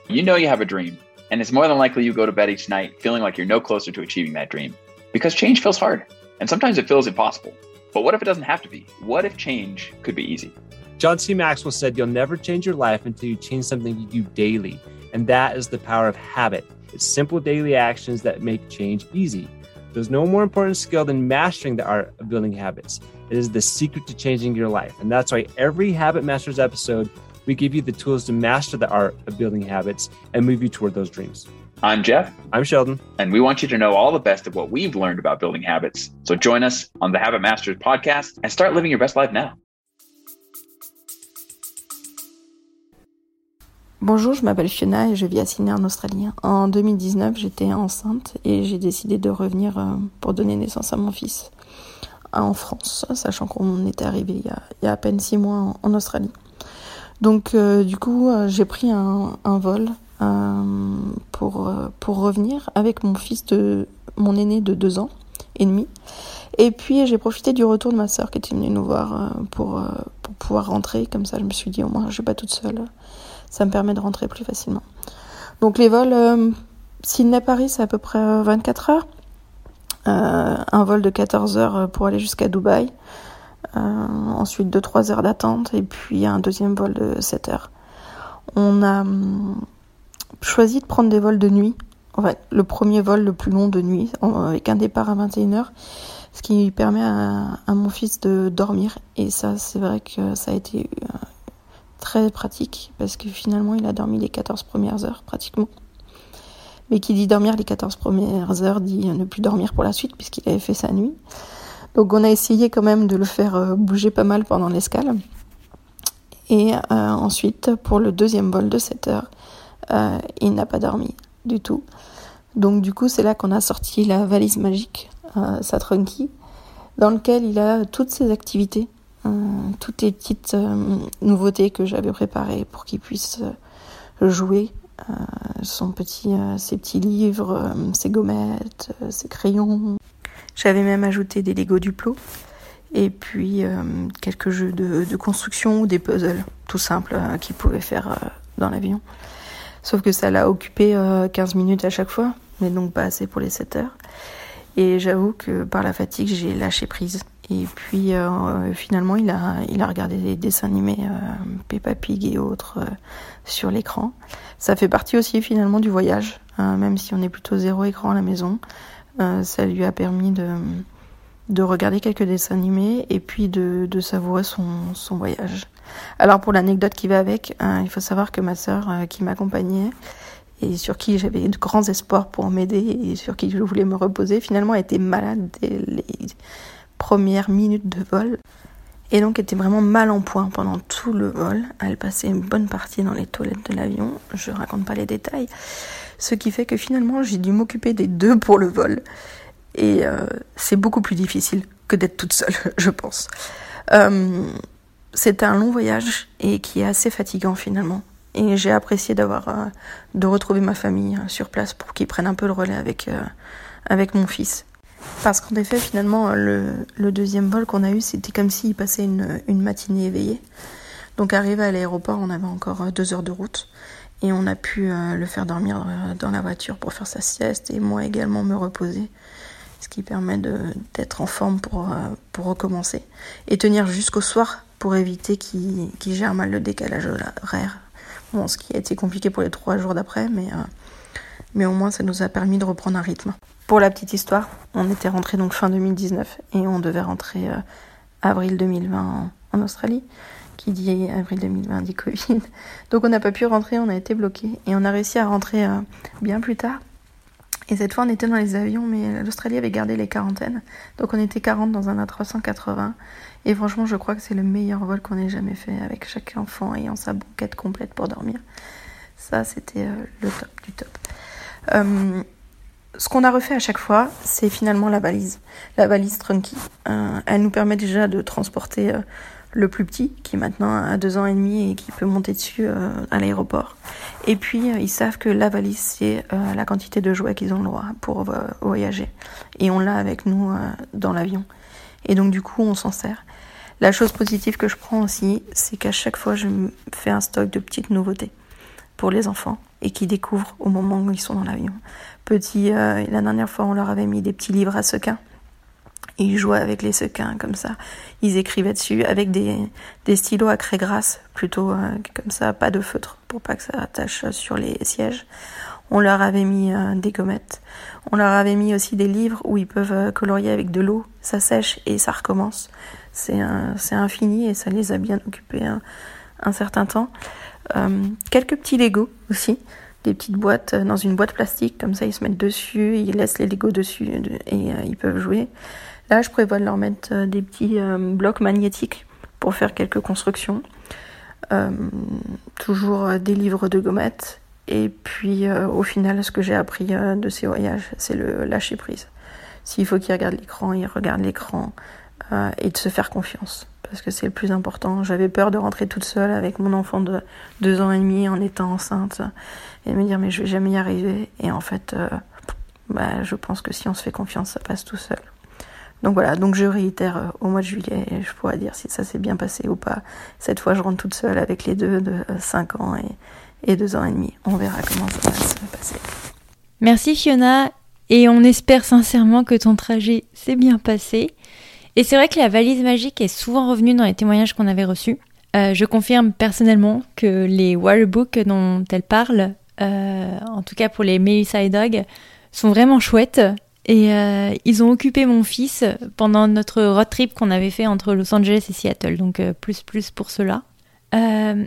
You know you have a dream, and it's more than likely you go to bed each night feeling like you're no closer to achieving that dream. Because change feels hard, and sometimes it feels impossible. But what if it doesn't have to be? What if change could be easy? John C. Maxwell said, You'll never change your life until you change something you do daily. And that is the power of habit. It's simple daily actions that make change easy. There's no more important skill than mastering the art of building habits. It is the secret to changing your life. And that's why every Habit Masters episode, we give you the tools to master the art of building habits and move you toward those dreams. I'm Jeff. I'm Sheldon. And we want you to know all the best of what we've learned about building habits. So join us on the Habit Masters podcast and start living your best life now. Bonjour, je m'appelle Fiona et je vis à Sydney en Australie. En 2019, j'étais enceinte et j'ai décidé de revenir euh, pour donner naissance à mon fils en France, sachant qu'on était arrivé il y, a, à peine six mois en, Australie. Donc euh, du coup, euh, j'ai pris un, vol pour, pour revenir avec mon fils de mon aîné de deux ans et demi. Et puis j'ai profité du retour de ma sœur qui était venue nous voir pour, pour pouvoir rentrer. Comme ça, je me suis dit au moins je suis pas toute seule ça me permet de rentrer plus facilement. Donc les vols euh, Sydney-Paris, c'est à peu près 24 euh, heures. Euh, un vol de 14 heures pour aller jusqu'à Dubaï. ensuite 2-3 heures d'attente et puis un deuxième vol de 7 heures. On a hum, choisi de prendre des vols de nuit. En fait, le premier vol le plus long de nuit, avec un départ à 21h, ce qui permet à mon fils de dormir. Et ça, c'est vrai que ça a été très pratique parce que finalement il a dormi les 14 premières heures pratiquement. Mais qui dit dormir les 14 premières heures dit ne plus dormir pour la suite puisqu'il avait fait sa nuit. Donc on a essayé quand même de le faire euh, bouger pas mal pendant l'escale. Et euh, ensuite pour le deuxième vol de 7 heures, euh, il n'a pas dormi du tout. Donc du coup c'est là qu'on a sorti la valise magique, sa trunky, dans lequel il a toutes ses activités euh, toutes les petites euh, nouveautés que j'avais préparées pour qu'il puisse euh, jouer. Son petit, ses petits livres, ses gommettes, ses crayons. J'avais même ajouté des Lego Duplo et puis quelques jeux de, construction ou des puzzles tout simples qu'il pouvait faire dans l'avion. Sauf que ça l'a occupé 15 minutes à chaque fois, mais donc pas assez pour les 7 heures. Et j'avoue que par la fatigue, j'ai lâché prise. Et puis euh, finalement, il a, a regardé des dessins animés, euh, Peppa Pig et autres, euh, sur l'écran. Ça fait partie aussi finalement du voyage, hein, même si on est plutôt zéro écran à la maison. ça lui a permis de, de regarder quelques dessins animés et puis de, de savourer son, voyage. Alors pour l'anecdote qui va avec, il faut savoir que ma sœur qui m'accompagnait et sur qui j'avais de grands espoirs pour m'aider et sur qui je voulais me reposer, finalement était malade dès les premières minutes de vol. Et donc était vraiment mal en point pendant tout le vol. Elle passait une bonne partie dans les toilettes de l'avion. Je raconte pas les détails. Ce qui fait que finalement j'ai dû m'occuper des deux pour le vol. Et euh, c'est beaucoup plus difficile que d'être toute seule, je pense. Euh, c'était un long voyage et qui est assez fatigant finalement. Et j'ai apprécié d'avoir euh, de retrouver ma famille sur place pour qu'ils prennent un peu le relais avec, avec mon fils. Parce qu'en effet, finalement, le, deuxième vol qu'on a eu, c'était comme s'il passait une, matinée éveillée. Donc, arrivé à l'aéroport, on avait encore euh, deux heures de route. Et on a pu euh, le faire dormir euh, dans la voiture pour faire sa sieste et moi également me reposer. Ce qui permet d'être en forme pour, pour recommencer. Et tenir jusqu'au soir pour éviter qu'il gère mal le décalage horaire. Ce qui a été compliqué pour les trois jours d'après, mais, mais au moins ça nous a permis de reprendre un rythme. Pour la petite histoire, on était rentré donc fin 2019 et on devait rentrer euh, avril 2020 en, Australie. Qui dit avril 2020 dit Covid. Donc on n'a pas pu rentrer, on a été bloqué et on a réussi à rentrer euh, bien plus tard. Et cette fois on était dans les avions, mais l'Australie avait gardé les quarantaines. Donc on était 40 dans un A380. Et franchement, je crois que c'est le meilleur vol qu'on ait jamais fait avec chaque enfant ayant sa bouquette complète pour dormir. Ça, c'était euh, le top du top ce qu'on a refait à chaque fois, c'est finalement la valise. La valise Trunky. Euh, elle nous permet déjà de transporter euh, le plus petit, qui maintenant a deux ans et demi et qui peut monter dessus euh, à l'aéroport. Et puis, ils savent que la valise, c'est la quantité de jouets qu'ils ont le droit pour voyager. Et on l'a avec nous dans l'avion. Et donc, du coup, on s'en sert. La chose positive que je prends aussi, c'est qu'à chaque fois, je fais un stock de petites nouveautés pour les enfants et qui découvrent au moment où ils sont dans l'avion. Petit, euh, la dernière fois, on leur avait mis des petits livres à sequins. ils jouaient avec les sequins comme ça. Ils écrivaient dessus avec des, des stylos à craie grasse, plutôt euh, comme ça, pas de feutre pour pas que ça attache sur les sièges. On leur avait mis euh, des gommettes. On leur avait mis aussi des livres où ils peuvent colorier avec de l'eau. Ça sèche et ça recommence. C'est infini et ça les a bien occupés un certain temps. Euh, quelques petits Lego aussi, des petites boîtes euh, dans une boîte plastique, comme ça ils se mettent dessus, ils laissent les Lego dessus et euh, ils peuvent jouer. Là, je prévois de leur mettre des petits blocs magnétiques pour faire quelques constructions. toujours des livres de gommettes. Et puis au final, ce que j'ai appris de ces voyages, c'est le lâcher prise. S'il faut qu'il regarde l'écran, il regarde l'écran et de se faire confiance parce que c'est le plus important. J'avais peur de rentrer toute seule avec mon enfant de deux ans et demi en étant enceinte et me dire mais je vais jamais y arriver. Et en fait, euh, bah, je pense que si on se fait confiance, ça passe tout seul. Donc voilà, donc je réitère euh, au mois de juillet, et je pourrais dire si ça s'est bien passé ou pas. Cette fois, je rentre toute seule avec les deux de 5 euh, ans et, et 2 ans et demi. On verra comment ça va se passer. Merci Fiona, et on espère sincèrement que ton trajet s'est bien passé. Et c'est vrai que la valise magique est souvent revenue dans les témoignages qu'on avait reçus. Euh, je confirme personnellement que les Waterbooks dont elle parle, euh, en tout cas pour les Melissa Dog, sont vraiment chouettes. Et euh, ils ont occupé mon fils pendant notre road trip qu'on avait fait entre Los Angeles et Seattle. Donc plus plus pour cela.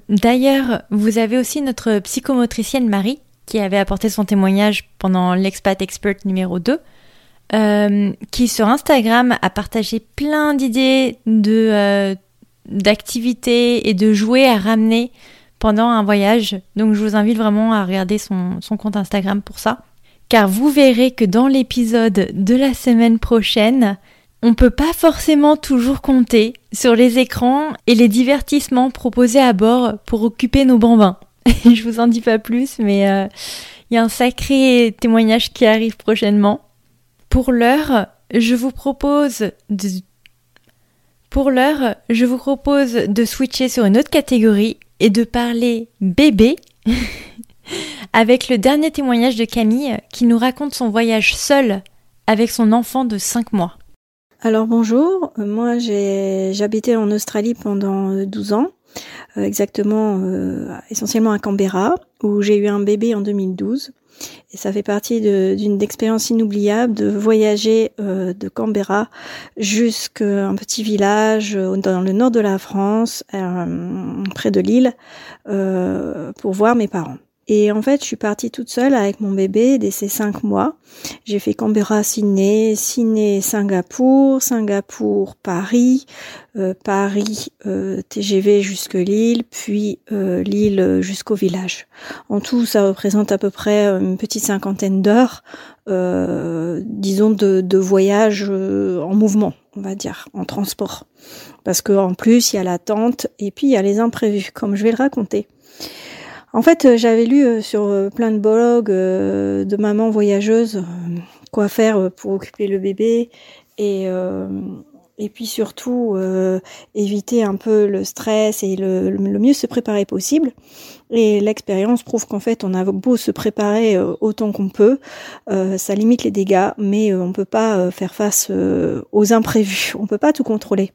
D'ailleurs, vous avez aussi notre psychomotricienne Marie qui avait apporté son témoignage pendant l'expat expert numéro 2. Euh, qui sur Instagram a partagé plein d'idées de euh, d'activités et de jouets à ramener pendant un voyage. Donc je vous invite vraiment à regarder son, son compte Instagram pour ça. Car vous verrez que dans l'épisode de la semaine prochaine, on peut pas forcément toujours compter sur les écrans et les divertissements proposés à bord pour occuper nos bambins. je vous en dis pas plus, mais euh, il y a un sacré témoignage qui arrive prochainement. Pour l'heure, je vous propose de switcher sur une autre catégorie et de parler bébé avec le dernier témoignage de Camille qui nous raconte son voyage seul avec son enfant de 5 mois. Alors bonjour, moi j'ai j'habitais en Australie pendant 12 ans, euh, exactement euh, essentiellement à Canberra où j'ai eu un bébé en 2012. Et ça fait partie d'une expérience inoubliable de voyager euh, de Canberra jusqu'à un petit village euh, dans le nord de la France, euh, près de Lille, pour voir mes parents. Et en fait, je suis partie toute seule avec mon bébé dès ses cinq mois. J'ai fait Canberra, Sydney, Sydney, Singapour, Singapour, Paris, euh, Paris, euh, TGV jusque Lille, puis euh, Lille jusqu'au village. En tout, ça représente à peu près une petite cinquantaine d'heures, disons, de, de voyage en mouvement, on va dire, en transport. Parce qu'en plus, il y a l'attente et puis il y a les imprévus, comme je vais le raconter. En fait, euh, j'avais lu euh, sur euh, plein de blogs de mamans voyageuses quoi faire pour occuper le bébé et et puis surtout éviter un peu le stress et le, le mieux se préparer possible. Et l'expérience prouve qu'en fait, on a beau se préparer autant qu'on peut, ça limite les dégâts, mais on peut pas faire face aux imprévus. On peut pas tout contrôler.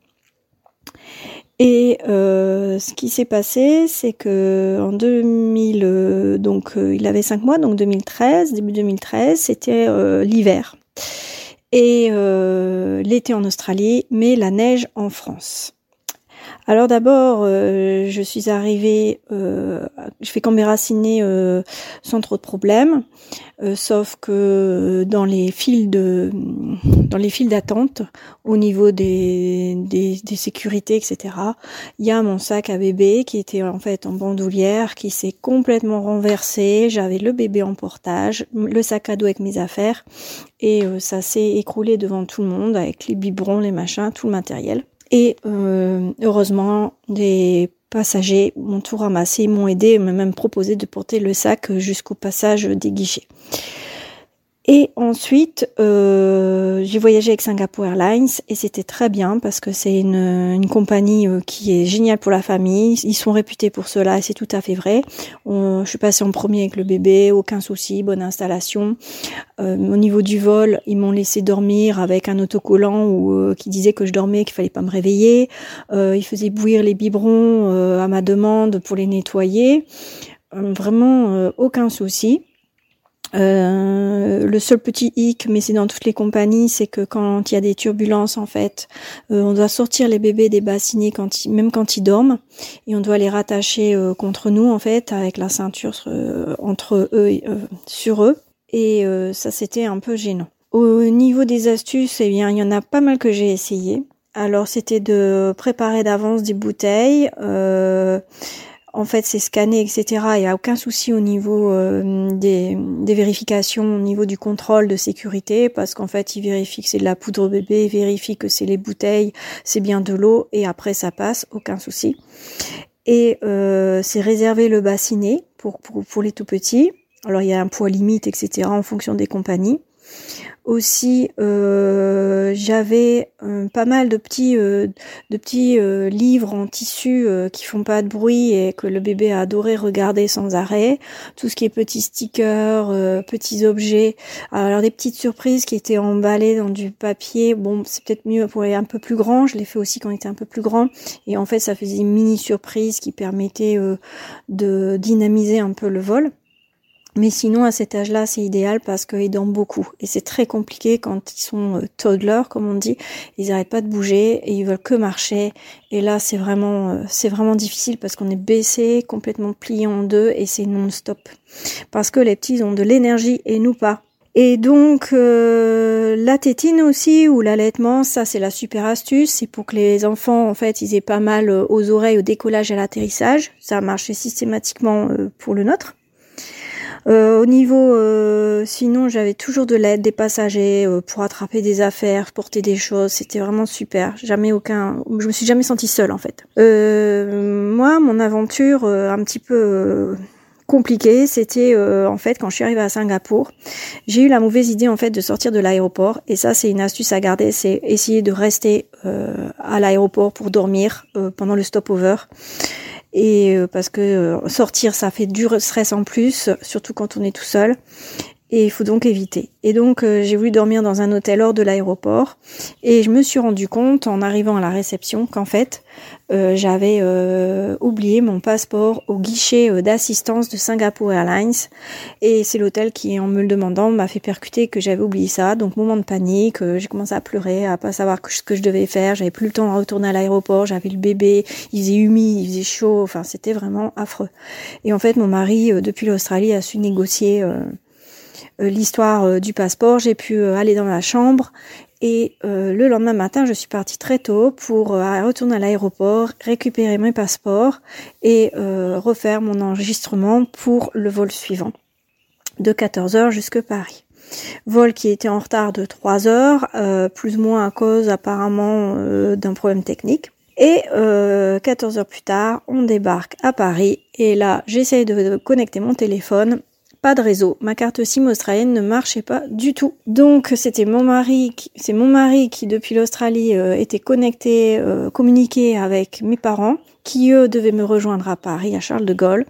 Et euh, ce qui s'est passé, c'est que en 2000, euh, donc euh, il avait cinq mois, donc 2013, début 2013, c'était euh, l'hiver et l'été en Australie, mais la neige en France. Alors d'abord, euh, je suis arrivée, euh, je fais Canberra-Sydney euh, sans trop de problèmes, sauf que dans les files de, dans les files d'attente, au niveau des, des, des, sécurités, etc., il y a mon sac à bébé qui était en fait en bandoulière, qui s'est complètement renversé. J'avais le bébé en portage, le sac à dos avec mes affaires, et ça s'est écroulé devant tout le monde avec les biberons, les machins, tout le matériel. Et euh, heureusement, des passagers m'ont tout ramassé, m'ont aidé, m'ont même proposé de porter le sac jusqu'au passage des guichets. Et ensuite, euh, j'ai voyagé avec Singapore Airlines et c'était très bien parce que c'est une, une, compagnie euh, qui est géniale pour la famille. Ils sont réputés pour cela et c'est tout à fait vrai. Je suis passée en premier avec le bébé, aucun souci, bonne installation. Euh, au niveau du vol, ils m'ont laissé dormir avec un autocollant où, euh, qui disait que je dormais, qu'il fallait pas me réveiller. Euh, ils faisaient bouillir les biberons à ma demande pour les nettoyer. vraiment aucun souci. Euh, le seul petit hic, mais c'est dans toutes les compagnies, c'est que quand il y a des turbulences, en fait, euh, on doit sortir les bébés des bassinets quand même quand ils dorment, et on doit les rattacher euh, contre nous, en fait, avec la ceinture entre eux et sur eux. Et ça, c'était un peu gênant. Au niveau des astuces, eh bien, il y en a pas mal que j'ai essayé. Alors, c'était de préparer d'avance des bouteilles. En fait, c'est scanné, etc. Il n'y a aucun souci au niveau euh, des, vérifications, au niveau du contrôle de sécurité, parce qu'en fait, il vérifie que c'est de la poudre bébé, il vérifie que c'est les bouteilles, c'est bien de l'eau, et après ça passe, aucun souci. Et euh, c'est réservé le bassinet pour, pour, pour les tout petits. Alors il y a un poids limite, etc. en fonction des compagnies. Aussi, euh, j'avais euh, pas mal de petits, euh, de petits livres en tissu qui font pas de bruit et que le bébé a adoré regarder sans arrêt. Tout ce qui est petits stickers, petits objets. Alors des petites surprises qui étaient emballées dans du papier. Bon, c'est peut-être mieux pour les un peu plus grands. Je l'ai fait aussi quand il était un peu plus grand. Et en fait, ça faisait une mini surprise qui permettait de dynamiser un peu le vol. Mais sinon, à cet âge-là, c'est idéal parce qu'ils dorment beaucoup. Et c'est très compliqué quand ils sont euh, toddlers, comme on dit. Ils n'arrêtent pas de bouger et ils veulent que marcher. Et là, c'est vraiment, euh, c'est vraiment difficile parce qu'on est baissé, complètement plié en deux et c'est non-stop. Parce que les petits ont de l'énergie et nous pas. Et donc euh, la tétine aussi ou l'allaitement, ça c'est la super astuce, c'est pour que les enfants en fait ils aient pas mal aux oreilles au décollage et à l'atterrissage. Ça a marché systématiquement pour le nôtre. Euh, au niveau, euh, sinon, j'avais toujours de l'aide des passagers euh, pour attraper des affaires, porter des choses. C'était vraiment super. Jamais aucun, je me suis jamais sentie seule en fait. moi, mon aventure un petit peu compliquée, c'était en fait quand je suis arrivée à Singapour, j'ai eu la mauvaise idée en fait de sortir de l'aéroport et ça c'est une astuce à garder, c'est essayer de rester à l'aéroport pour dormir pendant le stopover et euh, parce que euh, sortir ça fait du stress en plus, surtout quand on est tout seul et il faut donc éviter. Et donc euh, j'ai voulu dormir dans un hôtel hors de l'aéroport et je me suis rendu compte en arrivant à la réception qu'en fait euh, j'avais euh, oublié mon passeport au guichet d'assistance de Singapore Airlines et c'est l'hôtel qui en me le demandant m'a fait percuter que j'avais oublié ça. Donc moment de panique, j'ai commencé à pleurer, à pas savoir ce que je devais faire, j'avais plus le temps de retourner à l'aéroport, j'avais le bébé, il faisait humide, il faisait chaud, enfin c'était vraiment affreux. Et en fait mon mari depuis l'Australie a su négocier euh, l'histoire euh, du passeport, j'ai pu euh, aller dans la chambre et le lendemain matin, je suis partie très tôt pour retourner à l'aéroport, récupérer mes passeports et refaire mon enregistrement pour le vol suivant de 14 heures jusque Paris. Vol qui était en retard de 3 heures, plus ou moins à cause apparemment d'un problème technique. Et 14 heures plus tard, on débarque à Paris et là, j'essaye de connecter mon téléphone pas de réseau. Ma carte SIM australienne ne marchait pas du tout. Donc c'était mon mari, c'est mon mari qui depuis l'Australie euh, était connecté, euh, communiqué avec mes parents, qui eux devaient me rejoindre à Paris, à Charles de Gaulle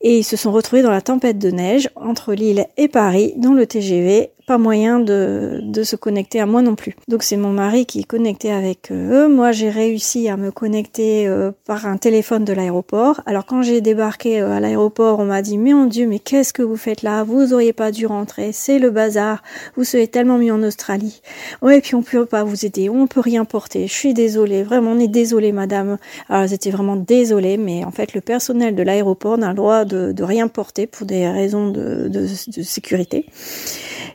et ils se sont retrouvés dans la tempête de neige entre Lille et Paris dans le TGV. Pas moyen de, de se connecter à moi non plus. Donc c'est mon mari qui est connecté avec euh, eux. Moi j'ai réussi à me connecter euh, par un téléphone de l'aéroport. Alors quand j'ai débarqué euh, à l'aéroport, on m'a dit mais mon Dieu mais qu'est-ce que vous faites là? Vous auriez pas dû rentrer. C'est le bazar. Vous serez tellement mis en Australie. Ouais et puis on peut pas vous aider. On peut rien porter. Je suis désolée. Vraiment on est désolé madame. Alors j'étais vraiment désolée mais en fait le personnel de l'aéroport n'a le droit de, rien porter pour des raisons de, de, sécurité.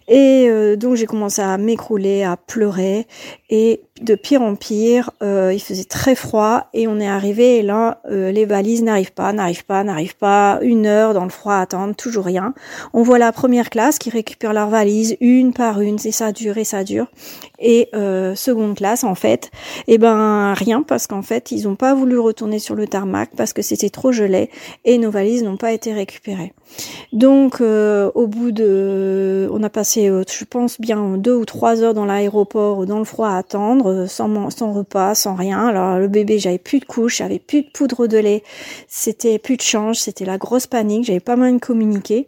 Et euh, donc j'ai commencé à m'écrouler, à pleurer. Et de pire en pire, euh, il faisait très froid et on est arrivé et là euh, les valises n'arrivent pas, n'arrivent pas, n'arrivent pas. Une heure dans le froid à attendre, toujours rien. On voit la première classe qui récupère leurs valises une par une, et ça dure et ça dure. Et euh, seconde classe en fait, eh ben rien parce qu'en fait ils ont pas voulu retourner sur le tarmac parce que c'était trop gelé et nos valises n'ont pas été récupérées. Donc au bout de, on a passé, je pense bien deux ou trois heures dans l'aéroport dans le froid à attendre, sans, sans repas, sans rien. Alors le bébé, j'avais plus de couches, j'avais plus de poudre de lait, c'était plus de change, c'était la grosse panique, j'avais pas moyen de communiquer.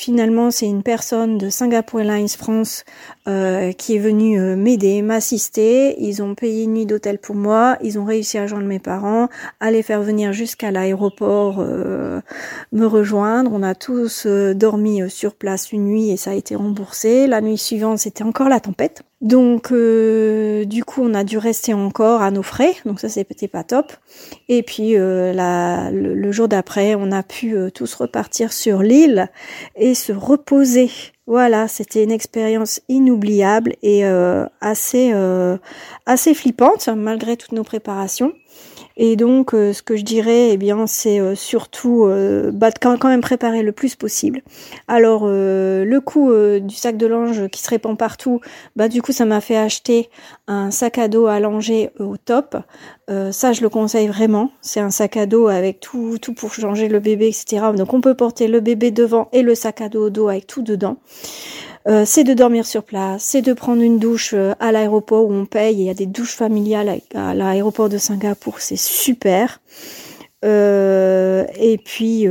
Finalement, c'est une personne de Singapore Airlines France euh, qui est venue euh, m'aider, m'assister. Ils ont payé une nuit d'hôtel pour moi. Ils ont réussi à joindre mes parents, à les faire venir jusqu'à l'aéroport euh, me rejoindre. On a tous dormi sur place une nuit et ça a été remboursé. La nuit suivante, c'était encore la tempête. Donc du coup, on a dû rester encore à nos frais. Donc ça, c'était pas top. Et puis la, le, jour d'après, on a pu tous repartir sur l'île et se reposer. Voilà, c'était une expérience inoubliable et euh, assez euh, assez flippante malgré toutes nos préparations. Et donc, euh, ce que je dirais, eh bien, c'est euh, surtout euh, bah, quand, même préparer le plus possible. Alors, le coût du sac de linge qui se répand partout, bah du coup, ça m'a fait acheter un sac à dos langer au top. ça, je le conseille vraiment. C'est un sac à dos avec tout, tout pour changer le bébé, etc. Donc, on peut porter le bébé devant et le sac à dos au dos avec tout dedans. Euh, c'est de dormir sur place, c'est de prendre une douche euh, à l'aéroport où on paye. Il y a des douches familiales à l'aéroport de Singapour, c'est super. Euh, et puis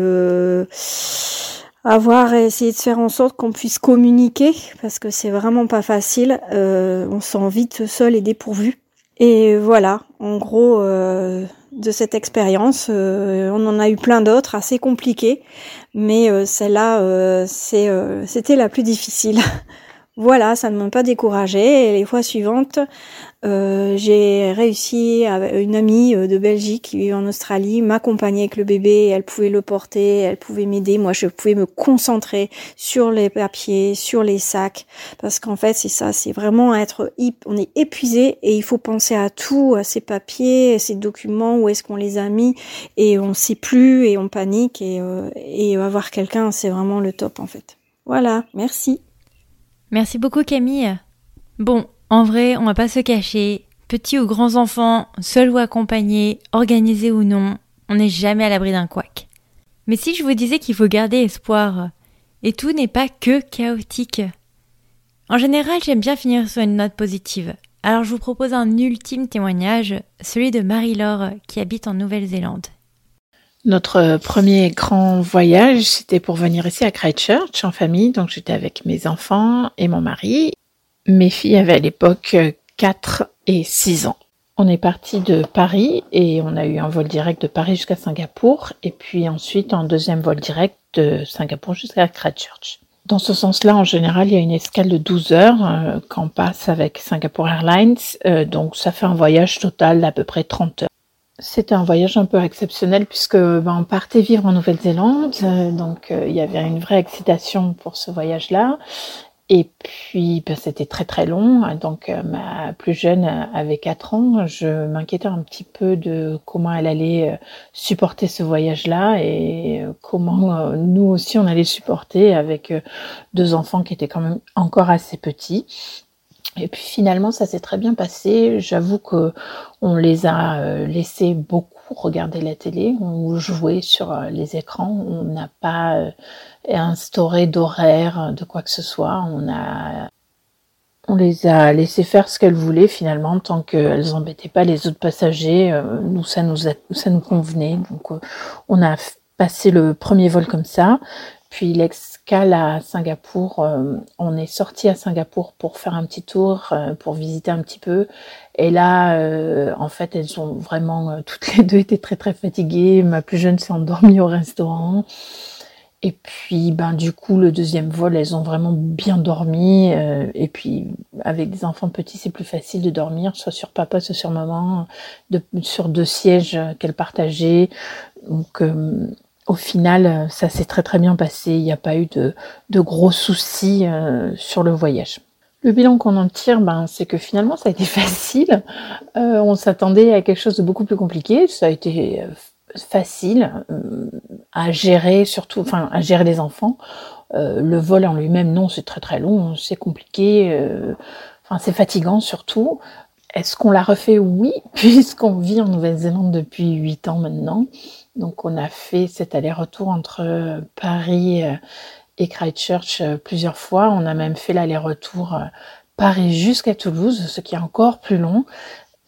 avoir essayé de faire en sorte qu'on puisse communiquer parce que c'est vraiment pas facile. on se sent vite seul et dépourvu. Et voilà, en gros, de cette expérience. on en a eu plein d'autres assez compliquées, mais euh, celle-là, euh, euh, c'était la plus difficile. voilà, ça ne m'a pas découragée. Et les fois suivantes, j'ai réussi avec une amie de Belgique qui vit en Australie, m'accompagner avec le bébé. Elle pouvait le porter, elle pouvait m'aider. Moi, je pouvais me concentrer sur les papiers, sur les sacs, parce qu'en fait, c'est ça, c'est vraiment être, on est épuisé et il faut penser à tout, à ces papiers, à ces documents, où est-ce qu'on les a mis, et on sait plus et on panique et, et avoir quelqu'un, c'est vraiment le top en fait. Voilà, merci. Merci beaucoup Camille. Bon, en vrai, on va pas se cacher. Petits ou grands enfants, seuls ou accompagnés, organisés ou non, on n'est jamais à l'abri d'un couac. Mais si je vous disais qu'il faut garder espoir, et tout n'est pas que chaotique. En général, j'aime bien finir sur une note positive. Alors je vous propose un ultime témoignage, celui de Marie-Laure qui habite en Nouvelle-Zélande. Notre premier grand voyage, c'était pour venir ici à Christchurch en famille. Donc j'étais avec mes enfants et mon mari. Mes filles avaient à l'époque 4 et 6 ans. On est parti de Paris et on a eu un vol direct de Paris jusqu'à Singapour et puis ensuite un deuxième vol direct de Singapour jusqu'à Christchurch. Dans ce sens-là, en général, il y a une escale de 12 heures euh, qu'on passe avec Singapore Airlines. Euh, donc ça fait un voyage total d'à peu près 30 heures. C'était un voyage un peu exceptionnel puisque ben, on partait vivre en Nouvelle-Zélande, euh, donc euh, il y avait une vraie excitation pour ce voyage-là. Et puis ben, c'était très très long, donc euh, ma plus jeune avait 4 ans, je m'inquiétais un petit peu de comment elle allait supporter ce voyage-là et comment nous aussi on allait supporter avec deux enfants qui étaient quand même encore assez petits. Et puis finalement, ça s'est très bien passé. J'avoue que on les a euh, laissés beaucoup regarder la télé ou jouer sur euh, les écrans. On n'a pas euh, instauré d'horaire de quoi que ce soit. On a on les a laissés faire ce qu'elles voulaient finalement tant qu'elles embêtaient pas les autres passagers. Nous ça nous ça nous convenait. Donc on a passé le premier vol comme ça. Puis l'escale à Singapour, euh, on est sorti à Singapour pour faire un petit tour, euh, pour visiter un petit peu. Et là, euh, en fait, elles sont vraiment toutes les deux étaient très très fatiguées. Ma plus jeune s'est endormie au restaurant. Et puis, ben du coup, le deuxième vol, elles ont vraiment bien dormi. et puis, avec des enfants petits, c'est plus facile de dormir, soit sur papa, soit sur maman, sur deux sièges qu'elles partageaient. Donc au final, euh, ça s'est très très bien passé. Il n'y a pas eu de, gros soucis euh, sur le voyage. Le bilan qu'on en tire, ben, c'est que finalement, ça a été facile. Euh, on s'attendait à quelque chose de beaucoup plus compliqué. Ça a été facile à gérer, surtout, enfin, à gérer les enfants. le vol en lui-même, non, c'est très très long, c'est compliqué. Enfin, c'est fatigant surtout. Est-ce qu'on l'a refait? Oui, puisqu'on vit en Nouvelle-Zélande depuis 8 ans maintenant. Donc on a fait cet aller-retour entre euh, Paris euh, et Christchurch euh, plusieurs fois. On a même fait l'aller-retour Paris jusqu'à Toulouse, ce qui est encore plus long.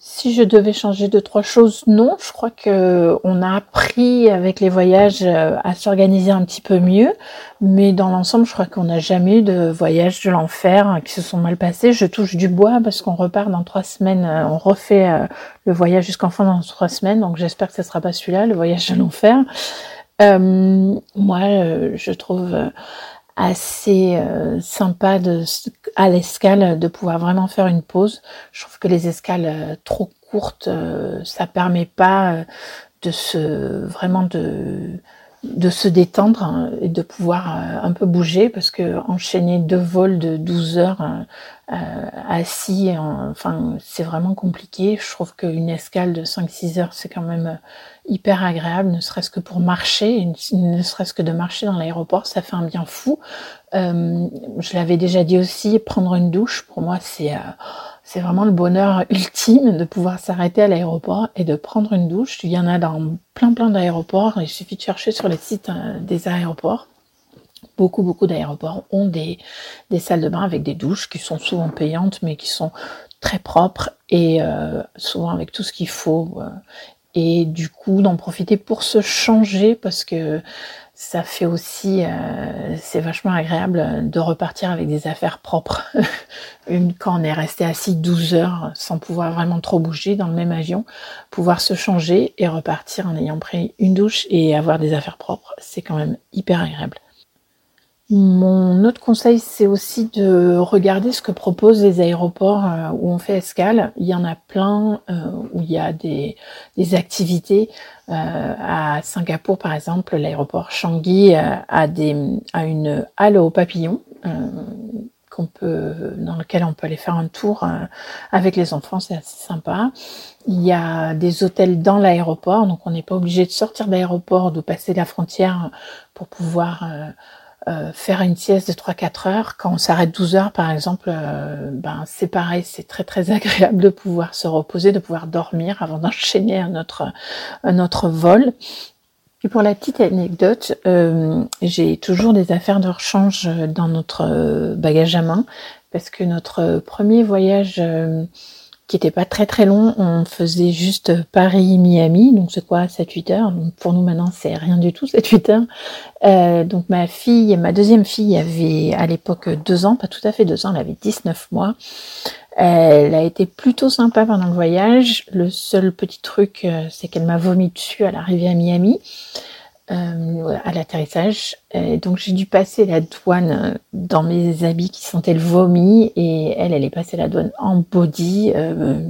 Si je devais changer de trois choses, non. Je crois que on a appris avec les voyages euh, à s'organiser un petit peu mieux, mais dans l'ensemble, je crois qu'on n'a jamais eu de voyages de l'enfer qui se sont mal passés. Je touche du bois parce qu'on repart dans trois semaines. Euh, on refait euh, le voyage jusqu'en fin dans trois semaines, donc j'espère que ce sera pas celui-là, le voyage de l'enfer. moi, je trouve assez euh, sympa de, à l'escale de pouvoir vraiment faire une pause. Je trouve que les escales euh, trop courtes, euh, ça permet pas de se vraiment de de se détendre hein, et de pouvoir euh, un peu bouger parce que enchaîner deux vols de 12 heures euh, euh, assis, enfin c'est vraiment compliqué. Je trouve qu'une escale de 5-6 heures c'est quand même hyper agréable, ne serait-ce que pour marcher, ne serait-ce que de marcher dans l'aéroport, ça fait un bien fou. je l'avais déjà dit aussi, prendre une douche pour moi c'est c'est vraiment le bonheur ultime de pouvoir s'arrêter à l'aéroport et de prendre une douche. Il y en a dans plein plein d'aéroports. Il suffit de chercher sur les sites euh, des aéroports. Beaucoup beaucoup d'aéroports ont des, salles de bain avec des douches qui sont souvent payantes mais qui sont très propres et euh, souvent avec tout ce qu'il faut. Euh, et du coup d'en profiter pour se changer parce que ça fait aussi, euh, c'est vachement agréable de repartir avec des affaires propres. Quand on est resté assis 12 heures sans pouvoir vraiment trop bouger dans le même avion, pouvoir se changer et repartir en ayant pris une douche et avoir des affaires propres, c'est quand même hyper agréable. Mon autre conseil, c'est aussi de regarder ce que proposent les aéroports euh, où on fait escale. Il y en a plein euh, où il y a des, activités. Euh, à Singapour, par exemple, l'aéroport Changi a, des, a une halle aux papillons peut, dans lequel on peut aller faire un tour avec les enfants. C'est assez sympa. Il y a des hôtels dans l'aéroport, donc on n'est pas obligé de sortir de l'aéroport, de passer la frontière pour pouvoir euh, faire une sieste de 3-4 heures, quand on s'arrête 12 heures par exemple, euh, ben c'est pareil, c'est très très agréable de pouvoir se reposer, de pouvoir dormir avant d'enchaîner un autre, vol. Et pour la petite anecdote, euh, j'ai toujours des affaires de rechange dans notre bagage à main parce que notre premier voyage qui était pas très très long. On faisait juste Paris-Miami, donc c'est quoi 7-8 heures. Donc pour nous maintenant c'est rien du tout 7-8 heures. Euh, donc ma fille, ma deuxième fille avait à l'époque deux ans, pas tout à fait deux ans, elle avait 19 mois. Elle a été plutôt sympa pendant le voyage. Le seul petit truc, euh, c'est qu'elle m'a vomi dessus à l'arrivée à Miami. Euh, à l'atterrissage. Donc j'ai dû passer la douane euh, dans mes habits qui sentaient le vomi et elle, elle est passée la douane en body. Euh,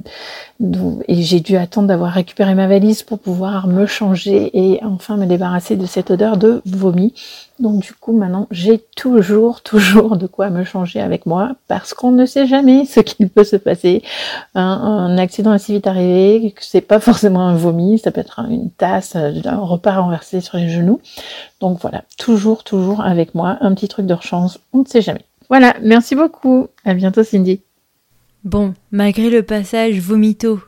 et j'ai dû attendre d'avoir récupéré ma valise pour pouvoir me changer et enfin me débarrasser de cette odeur de vomi. Donc du coup maintenant j'ai toujours toujours de quoi me changer avec moi parce qu'on ne sait jamais ce qu'il peut se passer. Un, accident assez vite arrivé, que c'est pas forcément un vomi, ça peut être une tasse, un repas renversé sur les genoux. Donc voilà, toujours toujours avec moi un petit truc de rechange, on ne sait jamais. Voilà, merci beaucoup. À bientôt Cindy. Bon, malgré le passage vomito,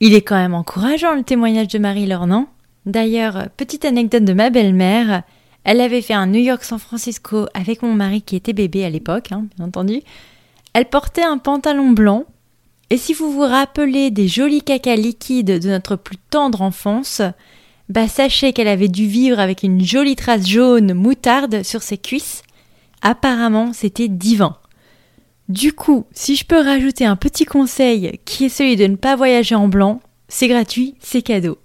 il est quand même encourageant le témoignage de Marie-Laure, non? D'ailleurs, petite anecdote de ma belle-mère, elle avait fait un New York-San Francisco avec mon mari qui était bébé à l'époque, hein, bien entendu. Elle portait un pantalon blanc, et si vous vous rappelez des jolis cacas liquides de notre plus tendre enfance, bah sachez qu'elle avait dû vivre avec une jolie trace jaune moutarde sur ses cuisses. Apparemment, c'était divin. Du coup, si je peux rajouter un petit conseil qui est celui de ne pas voyager en blanc, c'est gratuit, c'est cadeau.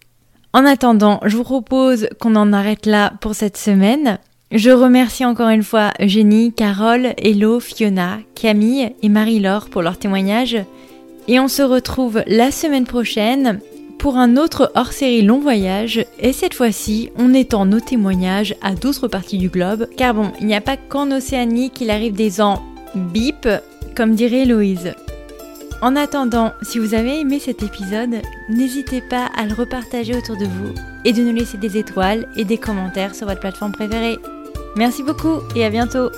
En attendant, je vous propose qu'on en arrête là pour cette semaine. Je remercie encore une fois Eugénie, Carole, Hello, Fiona, Camille et Marie-Laure pour leur témoignage. Et on se retrouve la semaine prochaine pour un autre hors-série long voyage. Et cette fois-ci, on étend nos témoignages à d'autres parties du globe. Car bon, il n'y a pas qu'en Océanie qu'il arrive des ans bip, comme dirait Louise. En attendant, si vous avez aimé cet épisode, n'hésitez pas à le repartager autour de vous et de nous laisser des étoiles et des commentaires sur votre plateforme préférée. Merci beaucoup et à bientôt